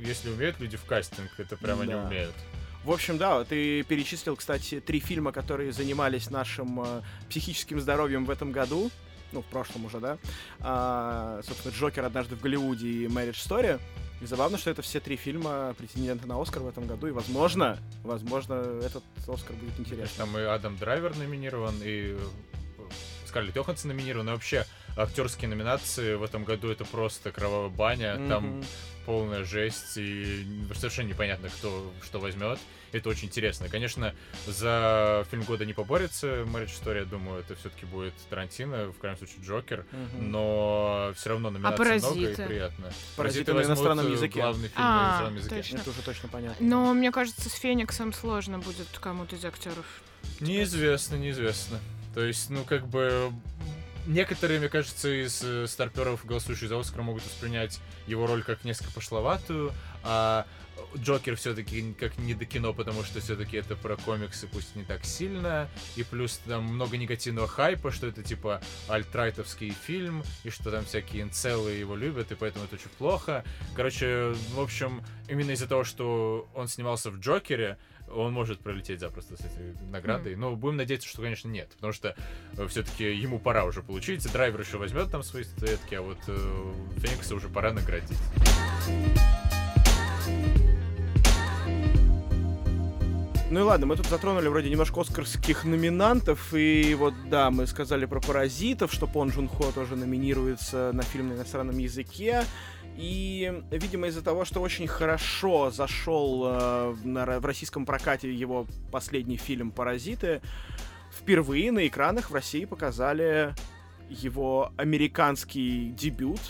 если умеют люди в кастинг, это прямо они Да. умеют. В общем, да, ты перечислил, кстати, три фильма, которые занимались нашим э, психическим здоровьем в этом году. Ну, в прошлом уже, да. А, собственно, Джокер однажды в Голливуде и Marriage Story. И забавно, что это все три фильма претенденты на Оскар в этом году. И, возможно, возможно, этот Оскар будет интересным. там и Адам Драйвер номинирован, и э, Скарлетт Йоханссон номинирован, и вообще актерские номинации в этом году это просто кровавая баня, там Мгм. полная жесть, и совершенно непонятно, кто что возьмет. Это очень интересно. Конечно, за фильм года не поборется Marriage Story, я думаю, это все-таки будет Тарантино, в крайнем случае Джокер, Мгм. но все равно номинаций много и «Паразиты»? приятно. «Паразиты» на возьмут, иностранном э, языке. Главный фильм А, на иностранном языке. точно. Это уже точно понятно. Но мне кажется, с Фениксом сложно будет кому-то из актеров. Неизвестно, неизвестно. То есть, ну, как бы... Некоторые, мне кажется, из э, старперов, голосующих за Оскар, могут воспринять его роль как несколько пошловатую, а Джокер все-таки как не до кино, потому что все-таки это про комиксы, пусть не так сильно, и плюс там много негативного хайпа, что это типа альтрайтовский фильм, и что там всякие инцелы его любят, и поэтому это очень плохо. Короче, в общем, именно из-за того, что он снимался в Джокере, он может пролететь запросто с этой наградой. Но будем надеяться, что, конечно, нет. Потому что все-таки ему пора уже получить. Драйвер еще возьмет там свои статуэтки, а вот э, Феникса уже пора наградить. Ну и ладно, мы тут затронули вроде немножко оскарских номинантов, и вот, да, мы сказали про «Паразитов», что Пон Джун Хо тоже номинируется на фильм на иностранном языке, и, видимо, из-за того, что очень хорошо зашел э, на в российском прокате его последний фильм «Паразиты», впервые на экранах в России показали его американский дебют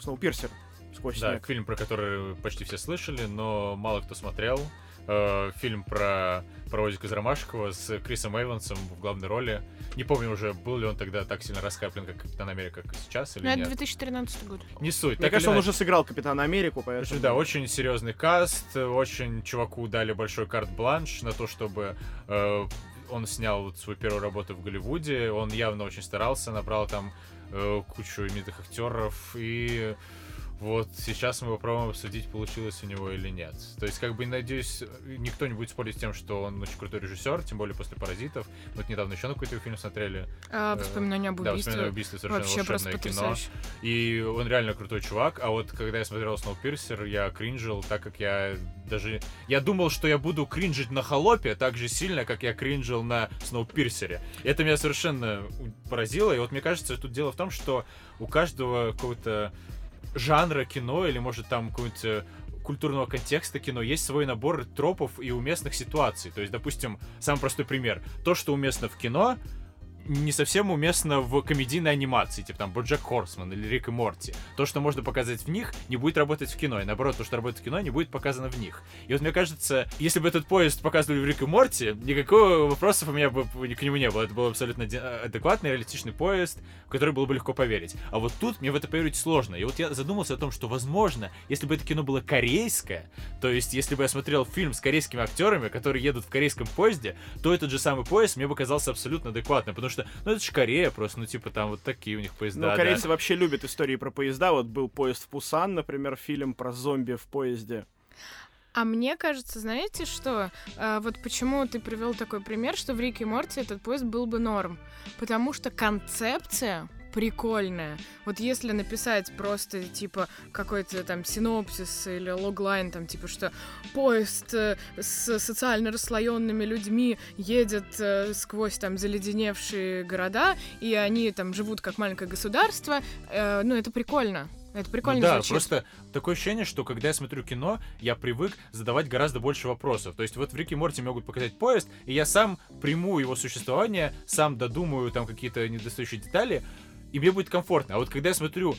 «Сноупирсер» сквозь Да, снег. фильм, про который почти все слышали, но мало кто смотрел. Э, фильм про пародик из Ромашкова с Крисом Эйвансом в главной роли. Не помню уже, был ли он тогда так сильно раскаплен, как Капитан Америка, как сейчас, или Ну, это нет. 2013 год. Не суть. Мне так кажется, он уже сыграл Капитана Америку, В общем, поэтому... да, очень серьезный каст, очень чуваку дали большой карт-бланш на то, чтобы э, он снял вот свою первую работу в Голливуде, он явно очень старался, набрал там э, кучу именитых актеров, и вот сейчас мы попробуем обсудить, получилось у него или нет. То есть, как бы, надеюсь, никто не будет спорить с тем, что он очень крутой режиссер, тем более после «Паразитов». Мы вот недавно еще на какой-то фильм смотрели. А, «Воспоминания об Да, убийстве». «Воспоминания об убийстве» совершенно Вообще волшебное кино. потрясающе. И он реально крутой чувак. А вот когда я смотрел «Сноупирсер», я кринжил, так как я даже... Я думал, что я буду кринжить на «Холопе» так же сильно, как я кринжил на «Сноупирсере». Это меня совершенно поразило. И вот мне кажется, тут дело в том, что у каждого какого-то жанра кино или, может, там какого-нибудь культурного контекста кино есть свой набор тропов и уместных ситуаций. То есть, допустим, самый простой пример. То, что уместно в кино, не совсем уместно в комедийной анимации, типа там Боджек Хорсман или Рик и Морти. То, что можно показать в них, не будет работать в кино. И наоборот, то, что работает в кино, не будет показано в них. И вот мне кажется, если бы этот поезд показывали в Рик и Морти, никакого вопросов у меня бы к нему не было. Это был абсолютно аде- адекватный, реалистичный поезд, в который было бы легко поверить. А вот тут мне в это поверить сложно. И вот я задумался о том, что, возможно, если бы это кино было корейское, то есть если бы я смотрел фильм с корейскими актерами, которые едут в корейском поезде, то этот же самый поезд мне бы казался абсолютно адекватным, потому что, ну, это же Корея просто, ну, типа, там вот такие у них поезда. Ну, да. корейцы вообще любят истории про поезда. Вот был поезд в Пусан, например, фильм про зомби в поезде. А мне кажется, знаете что? А, вот почему ты привел такой пример, что в Рике и Морти этот поезд был бы норм. Потому что концепция прикольная. Вот если написать просто, типа, какой-то там синопсис или логлайн, там, типа, что поезд э, с социально расслоенными людьми едет э, сквозь там заледеневшие города, и они там живут как маленькое государство, э, ну, это прикольно. Это прикольно Ну да, звучит. просто такое ощущение, что когда я смотрю кино, я привык задавать гораздо больше вопросов. То есть вот в Рике Морти могут показать поезд, и я сам приму его существование, сам додумаю там какие-то недостающие детали, и мне будет комфортно. А вот когда я смотрю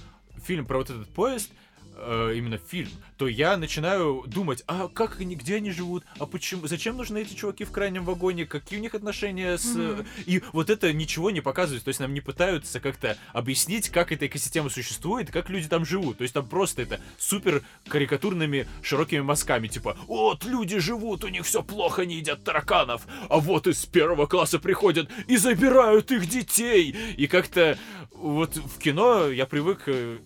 фильм про вот этот поезд, э, именно фильм, то я начинаю думать, а как они, где они живут, а почему, зачем нужны эти чуваки в крайнем вагоне, какие у них отношения с... Мгм. И вот это ничего не показывает, то есть нам не пытаются как-то объяснить, как эта экосистема существует, как люди там живут, то есть там просто это супер карикатурными широкими мазками, типа, вот люди живут, у них все плохо, они едят тараканов, а вот из первого класса приходят и забирают их детей, и как-то вот в кино я привык э,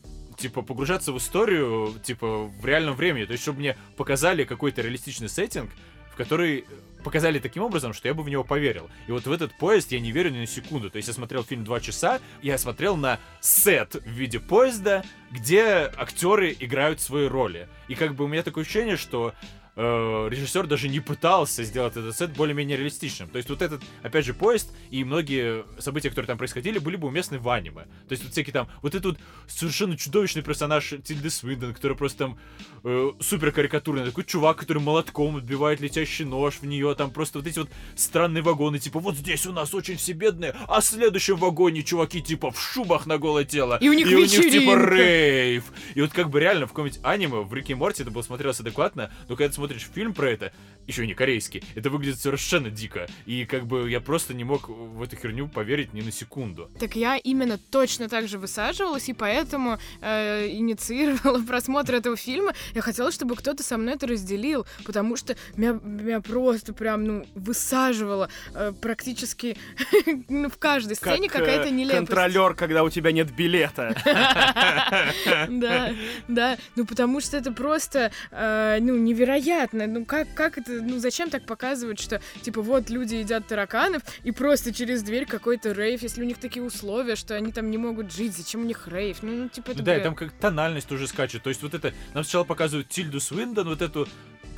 типа, погружаться в историю, типа, в реальном времени. То есть, чтобы мне показали какой-то реалистичный сеттинг, в который показали таким образом, что я бы в него поверил. И вот в этот поезд я не верю ни на секунду. То есть я смотрел фильм «Два часа», я смотрел на сет в виде поезда, где актеры играют свои роли. И как бы у меня такое ощущение, что э, режиссер даже не пытался сделать этот сет более-менее реалистичным. То есть вот этот, опять же, поезд и многие события, которые там происходили, были бы уместны в аниме. То есть вот всякие там, вот этот вот совершенно чудовищный персонаж Тильды Свинден, который просто там э, супер карикатурный, такой чувак, который молотком отбивает летящий нож в нее, там просто вот эти вот странные вагоны, типа вот здесь у нас очень все бедные, а в следующем вагоне чуваки типа в шубах на голое тело. И у них и у них типа рейв. И вот как бы реально в каком-нибудь аниме, в Рике и Морти это было смотрелось адекватно, но когда ты смотришь фильм про это, еще не корейский, это выглядит совершенно дико. И как бы я просто не мог в эту херню поверить ни на секунду. Так я именно точно так же высаживалась, и поэтому э, инициировала просмотр этого фильма. Я хотела, чтобы кто-то со мной это разделил, потому что меня, меня просто прям, ну, высаживало э, практически ну, в каждой сцене Как, какая-то э, нелепость. Контролер, когда у тебя нет билета. Да, да, ну потому что это просто, э, ну, невероятно. Ну как, как это, ну зачем так показывать, что, типа, вот люди едят тараканов, и просто через дверь какой-то рейв, если у них такие условия, что они там не могут жить, зачем у них рейв? Ну, ну, типа, это да, и бред. там как тональность тоже скачет. То есть вот это, нам сначала показывают Тильду Свиндон, вот эту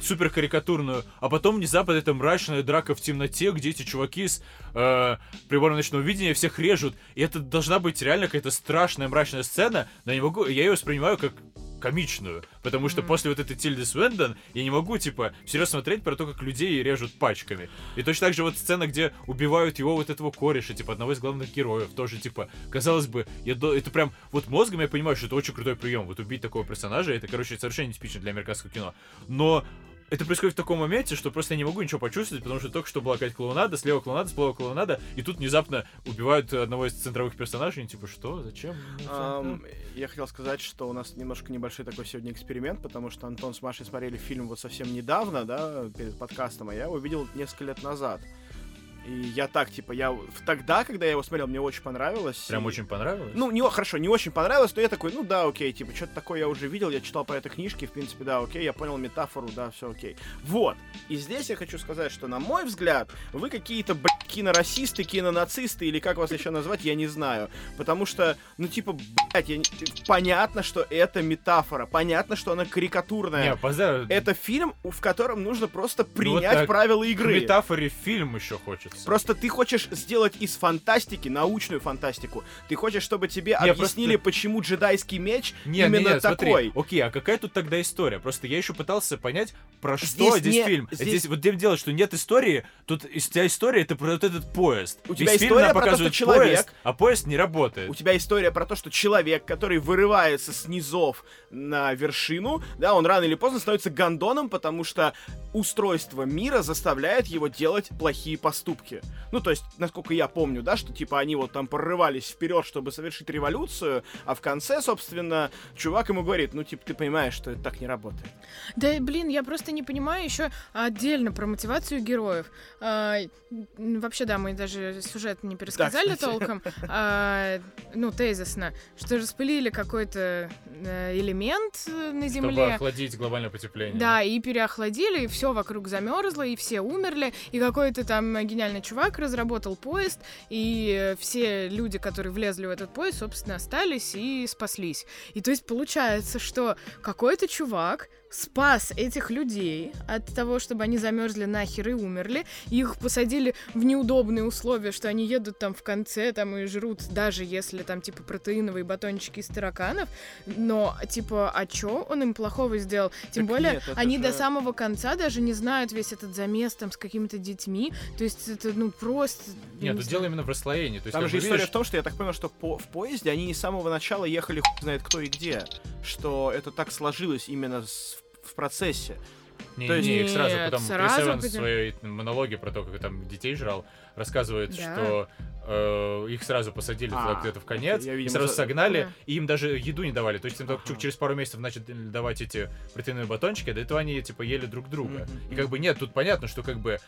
супер карикатурную, а потом внезапно это мрачная драка в темноте, где эти чуваки с э, прибором ночного видения всех режут. И это должна быть реально какая-то страшная мрачная сцена, но я не могу, я ее воспринимаю как комичную, потому что Мгм. после вот этой Тильды Свендон я не могу, типа, всерьез смотреть про то, как людей режут пачками. И точно так же вот сцена, где убивают его вот этого кореша, типа, одного из главных героев, тоже, типа, казалось бы, я до- это прям, вот мозгом я понимаю, что это очень крутой прием, вот убить такого персонажа, это, короче, совершенно нетипично для американского кино. Но это происходит в таком моменте, что просто я не могу ничего почувствовать, потому что только что была какая-то клоунада, слева клоунада, справа клоунада, и тут внезапно убивают одного из центровых персонажей, и типа, что, зачем? Ам, Я хотел сказать, что у нас немножко небольшой такой сегодня эксперимент, потому что Антон с Машей смотрели фильм вот совсем недавно, да, перед подкастом, а я его видел несколько лет назад. И я так, типа, я тогда, когда я его смотрел, мне очень понравилось. Прям И- очень понравилось? Ну, не, хорошо, не очень понравилось, но я такой, ну да, окей, типа, что-то такое я уже видел, я читал про это книжки, в принципе, да, окей, я понял метафору, да, все окей. Вот. И здесь я хочу сказать, что, на мой взгляд, вы какие-то, блядь, кинорасисты, кинонацисты, или как вас еще назвать, я не знаю. Потому что, ну, типа, блядь, я не- понятно, что это метафора, понятно, что она карикатурная. Не, поза... Это фильм, в котором нужно просто Ну, вот принять правила К игры. метафоре фильм еще хочется. Просто ты хочешь сделать из фантастики научную фантастику. Ты хочешь, чтобы тебе Не, объяснили, просто- почему джедайский меч Не, именно не, не, смотри. такой. Окей, а какая тут тогда история? Просто я еще пытался понять, про что Здесь здесь, не- фильм. здесь- Здесь... вот где дело, что нет истории, тут из тебя история это про вот этот поезд. У тебя Весь фильм история про то, что человек- поезд, а поезд не работает. У тебя история про то, что человек, который вырывается с низов на вершину, да, он рано или поздно становится гондоном, потому что устройство мира заставляет его делать плохие поступки. Ну, то есть, насколько я помню, да, что типа они вот там прорывались вперед, чтобы совершить революцию, а в конце, собственно, чувак ему говорит, ну, типа, ты понимаешь, что это так не работает. Да, блин, я просто не понимаю еще отдельно про мотивацию героев. А, вообще, да, мы даже сюжет не пересказали кстати. толком. А, ну, тезисно, что распылили какой-то э, элемент на Чтобы Земле. охладить глобальное потепление. Да, и переохладили, и все вокруг замерзло, и все умерли, и какой-то там гениальный чувак разработал поезд, и все люди, которые влезли в этот поезд, собственно, остались и спаслись. И то есть получается, что какой-то чувак спас этих людей от того, чтобы они замерзли нахер и умерли. Их посадили в неудобные условия, что они едут там в конце там и жрут, даже если там типа протеиновые батончики из тараканов. Но типа, а чё он им плохого сделал? Тем Так более, нет, они до же- самого конца даже не знают весь этот замес там с какими-то детьми. То есть это ну просто. Нет, не тут дело именно в расслоении. То есть, Там же история видишь, в том, что я так понял, что по- в поезде они не с самого начала ехали хуй знает кто и где. Что это так сложилось именно с- в процессе. Не, То есть- не, их сразу Нет, потом сразу Крис Эванс в своей монологе про то, как там детей жрал, рассказывает, Да. что их сразу посадили туда А, где-то в конец, я, и видимо, сразу за- согнали, Да. и им даже еду не давали. То есть им только Ага. через пару месяцев начали давать эти протеиновые батончики, до этого они типа ели друг друга. И как бы нет, тут понятно, что как бы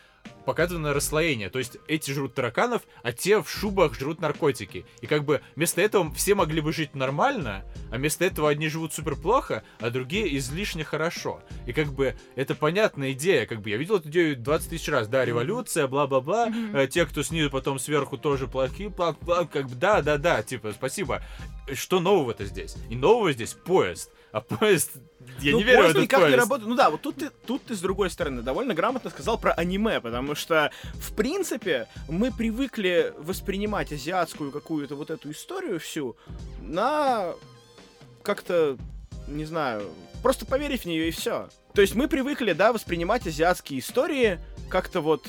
показано расслоение. То есть эти жрут тараканов, а те в шубах жрут наркотики. И как бы вместо этого все могли бы жить нормально, а вместо этого одни живут супер плохо, а другие излишне хорошо. И как бы это понятная идея. Как бы я видел эту идею 20 тысяч раз. Да, революция, бла-бла-бла. Э, Те, кто снизу, потом сверху тоже плохие. бла- бла, Как бы да, да, да, типа, спасибо. Что нового-то здесь? И нового здесь поезд. А поезд... Я ну, не верю поезд никак не поезд. работает. Ну да, вот тут ты, тут ты с другой стороны довольно грамотно сказал про аниме, потому что, в принципе, мы привыкли воспринимать азиатскую какую-то вот эту историю всю на как-то, не знаю, просто поверить в нее и все. То есть мы привыкли, да, воспринимать азиатские истории как-то вот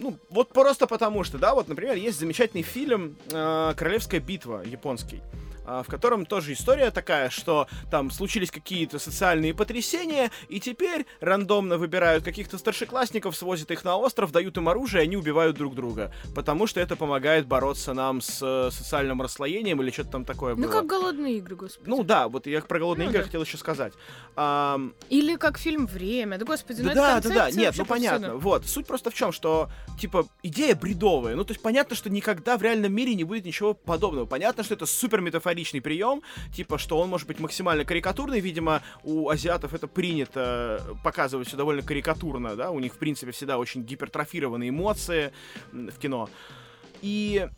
ну, вот просто потому что, да, вот, например, есть замечательный фильм э, «Королевская битва» японский, в котором тоже история такая, что там случились какие-то социальные потрясения, и теперь рандомно выбирают каких-то старшеклассников, свозят их на остров, дают им оружие, и они убивают друг друга, потому что это помогает бороться нам с э, социальным расслоением или что-то там такое Ну, было. как голодные игры, господи. Ну да, вот я про голодные Ну игры да. хотел еще сказать. Ам, Или как фильм Время. Да, господи, ну да, да, да, да, нет, ну понятно. повсюду. Вот, суть просто в чем, что, типа, идея бредовая. Ну, то есть понятно, что никогда в реальном мире не будет ничего подобного. Понятно, что это супер метафоричный прием, типа, что он может быть максимально карикатурный. Видимо, у азиатов это принято показывать все довольно карикатурно, да, у них, в принципе, всегда очень гипертрофированные эмоции в кино. И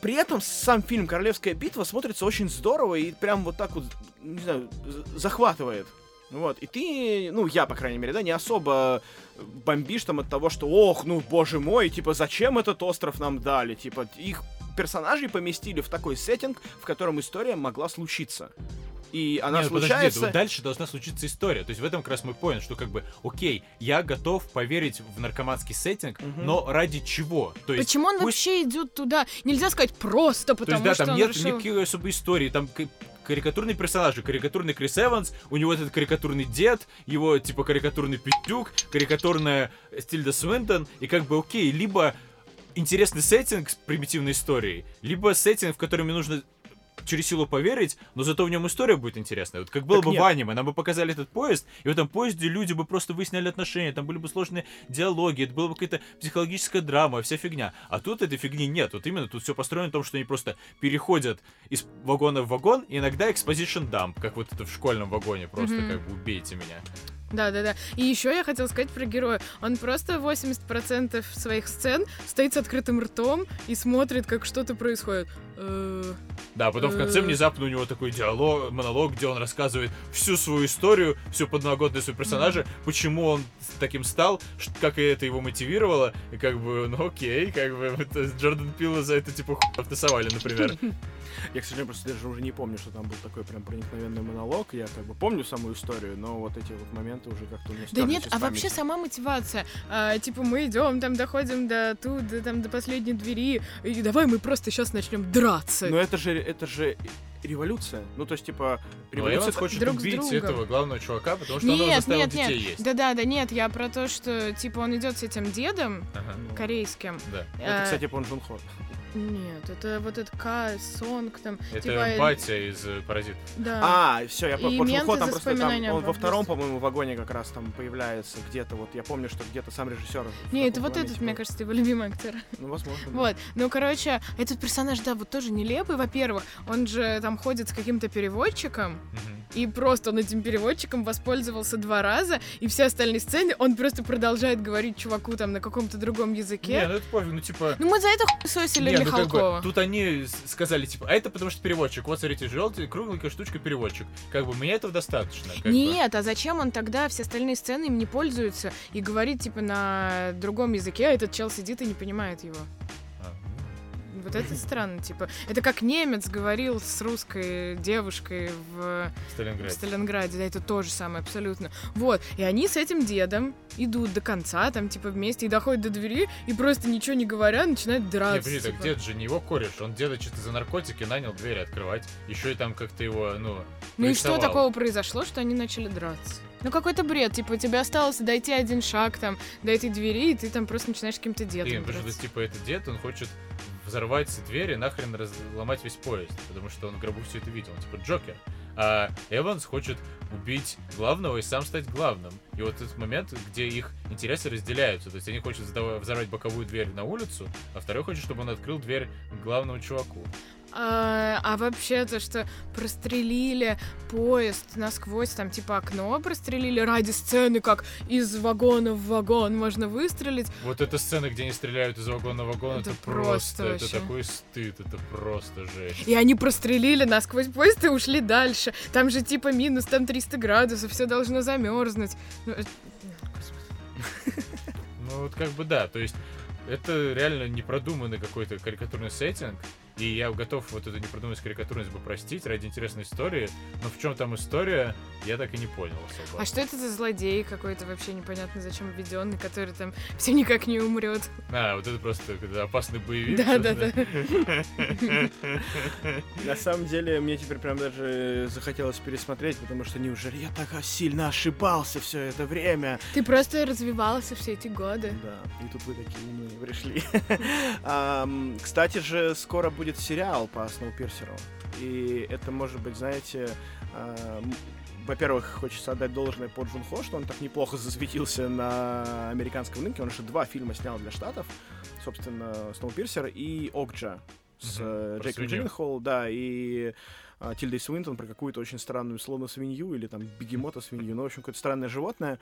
при этом сам фильм «Королевская битва» смотрится очень здорово и прям вот так вот, не знаю, захватывает. Вот, и ты, ну, я, по крайней мере, да, не особо бомбишь там от того, что, ох, ну, боже мой, типа, зачем этот остров нам дали? Типа, их персонажей поместили в такой сеттинг, в котором история могла случиться. И она ну подожди, случается... вот дальше должна случиться история. То есть в этом как раз мой поинт, что как бы, окей, я готов поверить в наркоманский сеттинг, Мгм. но ради чего? То есть, Почему он пусть- вообще идет туда? Нельзя сказать просто то потому, есть, да, что там нет решил... никакой особой истории, там к- карикатурные персонажи, карикатурный Крис Эванс, у него этот карикатурный дед, его типа карикатурный пиздюк, карикатурная Стильда Свинтон, и как бы окей, либо интересный сеттинг с примитивной историей, либо сеттинг, в котором мне нужно через силу поверить, но зато в нем история будет интересная. Вот как было Так бы нет. в аниме, нам бы показали этот поезд, и в этом поезде люди бы просто выясняли отношения, там были бы сложные диалоги, это была бы какая-то психологическая драма, вся фигня. А тут этой фигни нет. Вот именно тут все построено на том, что они просто переходят из вагона в вагон, и иногда exposition dump, как вот это в школьном вагоне, просто Мгм. как бы убейте меня. Да, да, да. И еще я хотела сказать про героя. Он просто 80% своих сцен стоит с открытым ртом и смотрит, как что-то происходит. Э, Да, а потом в конце Э. внезапно у него такой диалог, монолог, где он рассказывает всю свою историю, всю подноготную своего персонажа, почему он таким стал, как и это его мотивировало, и как бы, ну окей, как бы это Джордан Пила за это типа хуй обтасовали, например. Я, к сожалению, просто даже уже не помню, что там был такой прям проникновенный монолог. Я как бы помню саму историю, но вот эти вот моменты уже как-то у меня Да нет, а вообще сама мотивация. А, типа мы идем, там доходим до тут, до, там до последней двери, и давай мы просто сейчас начнем драться. Но это же, это же революция. Ну, то есть, типа, Но революция... Хочет друг убить этого главного чувака, потому что он Нет, заставил нет, детей нет. есть. Да-да, да, нет, я про то, что типа он идет с этим дедом Ага, Ну, корейским. да. Это, Э, кстати, Пон Джун Хо. Нет, это вот этот К, Сонг там. Это типа, батя из э, «Паразитов». Да. А, все, я понял. Пон Джун Хо менты там за просто там, он об во втором, по-моему, вагоне как раз там появляется где-то. Вот я помню, что где-то сам режиссер. Не, это вот этот, моменте мне был. кажется, его любимый актер. Ну, возможно. да. Вот. Ну, короче, этот персонаж, да, вот тоже нелепый, во-первых. Он же там ходит с каким-то переводчиком, Мгм. и просто он этим переводчиком воспользовался два раза, и все остальные сцены он просто продолжает говорить чуваку там на каком-то другом Не, языке. ну это пофиг, ну типа... Ну, мы за это хуесосили Не, ну как бы, тут они сказали, типа, а это потому что переводчик. Вот, смотрите, желтый, кругленькая штучка переводчик. Как бы, мне этого достаточно. как бы. Нет, а зачем он тогда все остальные сцены им не пользуется и говорит, типа, на другом языке, а этот чел сидит и не понимает его? Вот это странно, типа. Это как немец говорил с русской девушкой в в Сталинграде. в Сталинграде, да, это то же самое, абсолютно. Вот, и они с этим дедом идут до конца, там, типа, вместе, и доходят до двери, и просто ничего не говоря, начинают Не, драться. подожди, так типа. дед же не его кореш, он деда что-то за наркотики нанял двери открывать. Еще и там как-то его, ну, Ну и что такого произошло, что они начали драться? Ну какой-то бред, типа, тебе осталось дойти один шаг там до этой двери, и ты там просто начинаешь каким-то дедом Блин, потому что, типа, этот дед, он хочет взорвать двери, нахрен разломать весь поезд, потому что он в гробу все это видел, он, типа Джокер. А Эванс хочет убить главного и сам стать главным. И вот этот момент, где их интересы разделяются. То есть они хотят взорвать боковую дверь на улицу, а второй хочет, чтобы он открыл дверь главному чуваку. А, а вообще то, что прострелили поезд насквозь, там типа окно прострелили ради сцены, как из вагона в вагон можно выстрелить. Вот эта сцена, где они стреляют из вагона в вагон, Это это, просто просто, это такой стыд, это просто жесть. И они прострелили насквозь поезд и ушли дальше. Там же типа минус, там 300 градусов, все должно замерзнуть. Ну, э. Ну вот как бы да, то есть это реально непродуманный какой-то карикатурный сеттинг, и я готов вот эту непродуманность карикатурность бы простить ради интересной истории, но в чем там история, я так и не понял особо. А что это за злодей какой-то вообще непонятно зачем введенный, который там все никак не умрет? А, вот это просто когда опасный боевик. Да, да, да. На самом деле, мне теперь прям даже захотелось пересмотреть, потому что неужели я так сильно ошибался все это время? Ты просто развивался все эти годы. Да, и тут вы такие умные пришли. Кстати же, скоро будет сериал по Сноупирсеру. И это может быть, знаете, ам, во-первых, хочется отдать должное по Джун Хо, что он так неплохо засветился на американском рынке. Он уже два фильма снял для Штатов. Собственно, Сноупирсер и Окджа с Мгм, э, Джейком. Джилленхол, да, и а, Тильдой Свинтон про какую-то очень странную словно свинью или там бегемота свинью, ну, в общем, какое-то странное животное.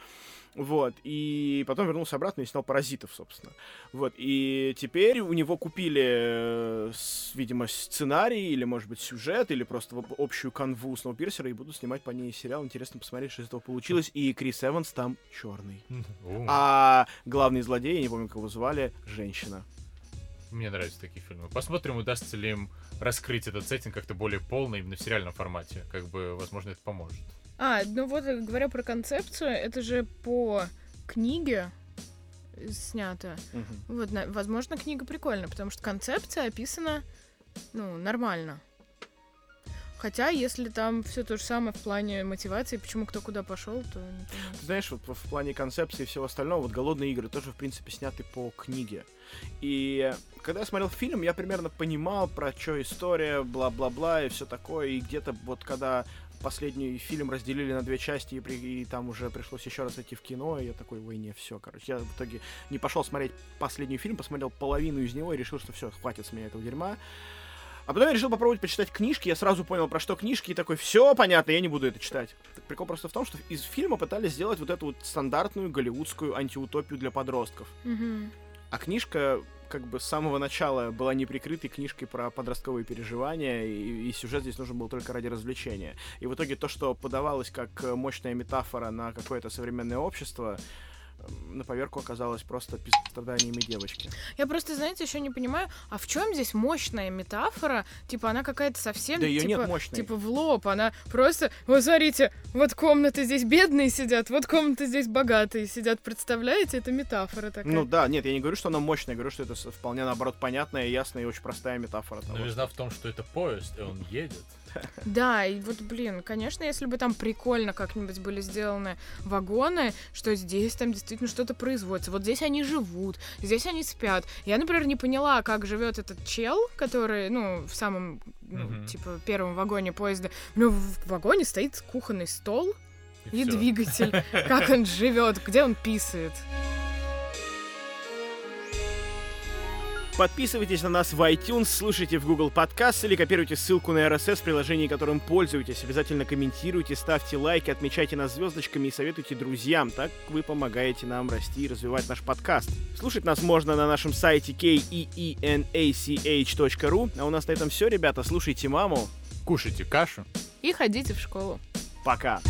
Вот, и потом вернулся обратно и снял «Паразитов», собственно. Вот, и теперь у него купили, э, видимо, сценарий или, может быть, сюжет, или просто общую канву Сноупирсера и будут снимать по ней сериал. Интересно посмотреть, что из этого получилось. И Крис Эванс там черный. А главный злодей, я не помню, как его звали, женщина. Мне нравятся такие фильмы. Посмотрим, удастся ли им раскрыть этот сеттинг как-то более полно именно в сериальном формате. Как бы, возможно, это поможет. А, ну вот, э, говоря про концепцию, это же по книге снято. Мгм. Вот, на- возможно, книга прикольная, потому что концепция описана, ну, нормально. Хотя, если там все то же самое в плане мотивации, почему кто куда пошел, то Ты знаешь, вот в плане концепции и всего остального, вот «Голодные игры» тоже, в принципе, сняты по книге. И когда я смотрел фильм, я примерно понимал, про что история, бла-бла-бла и все такое. И где-то вот когда последний фильм разделили на две части, и, при, и там уже пришлось еще раз идти в кино, и я такой, ой, не, все, короче. Я в итоге не пошел смотреть последний фильм, посмотрел половину из него и решил, что все, хватит с меня этого дерьма. А потом я решил попробовать почитать книжки, я сразу понял, про что книжки, и такой, все понятно, я не буду это читать. Так прикол просто в том, что из фильма пытались сделать вот эту вот стандартную голливудскую антиутопию для подростков. Мгм. А книжка как бы с самого начала была неприкрытой книжкой про подростковые переживания, и, и сюжет здесь нужен был только ради развлечения. И в итоге то, что подавалось как мощная метафора на какое-то современное общество, на поверку оказалось просто страданиями девочки. Я просто, знаете, еще не понимаю, а в чем здесь мощная метафора? Типа, она какая-то совсем, Да её типа, нет мощной. типа в лоб. Она просто, вот смотрите, вот комнаты здесь бедные сидят, вот комнаты здесь богатые сидят. Представляете, это метафора такая. Ну да, нет, я не говорю, что она мощная, я говорю, что это вполне наоборот понятная, ясная и очень простая метафора. того, Новизна в том, что это поезд, и он едет. Да, и вот, блин, конечно, если бы там прикольно как-нибудь были сделаны вагоны, что здесь там действительно что-то производится. Вот здесь они живут, здесь они спят. Я, например, не поняла, как живет этот чел, который, ну, в самом, ну, Мгм. типа, первом вагоне поезда. У него в вагоне стоит кухонный стол и, всё. двигатель. Как он живет, где он писает. Подписывайтесь на нас в iTunes, слушайте в Google Podcast или копируйте ссылку на RSS в приложении, которым пользуетесь. Обязательно комментируйте, ставьте лайки, отмечайте нас звездочками и советуйте друзьям. Так вы помогаете нам расти и развивать наш подкаст. Слушать нас можно на нашем сайте keenach.ru. А у нас на этом все, ребята. Слушайте маму. Кушайте кашу. И ходите в школу. Пока.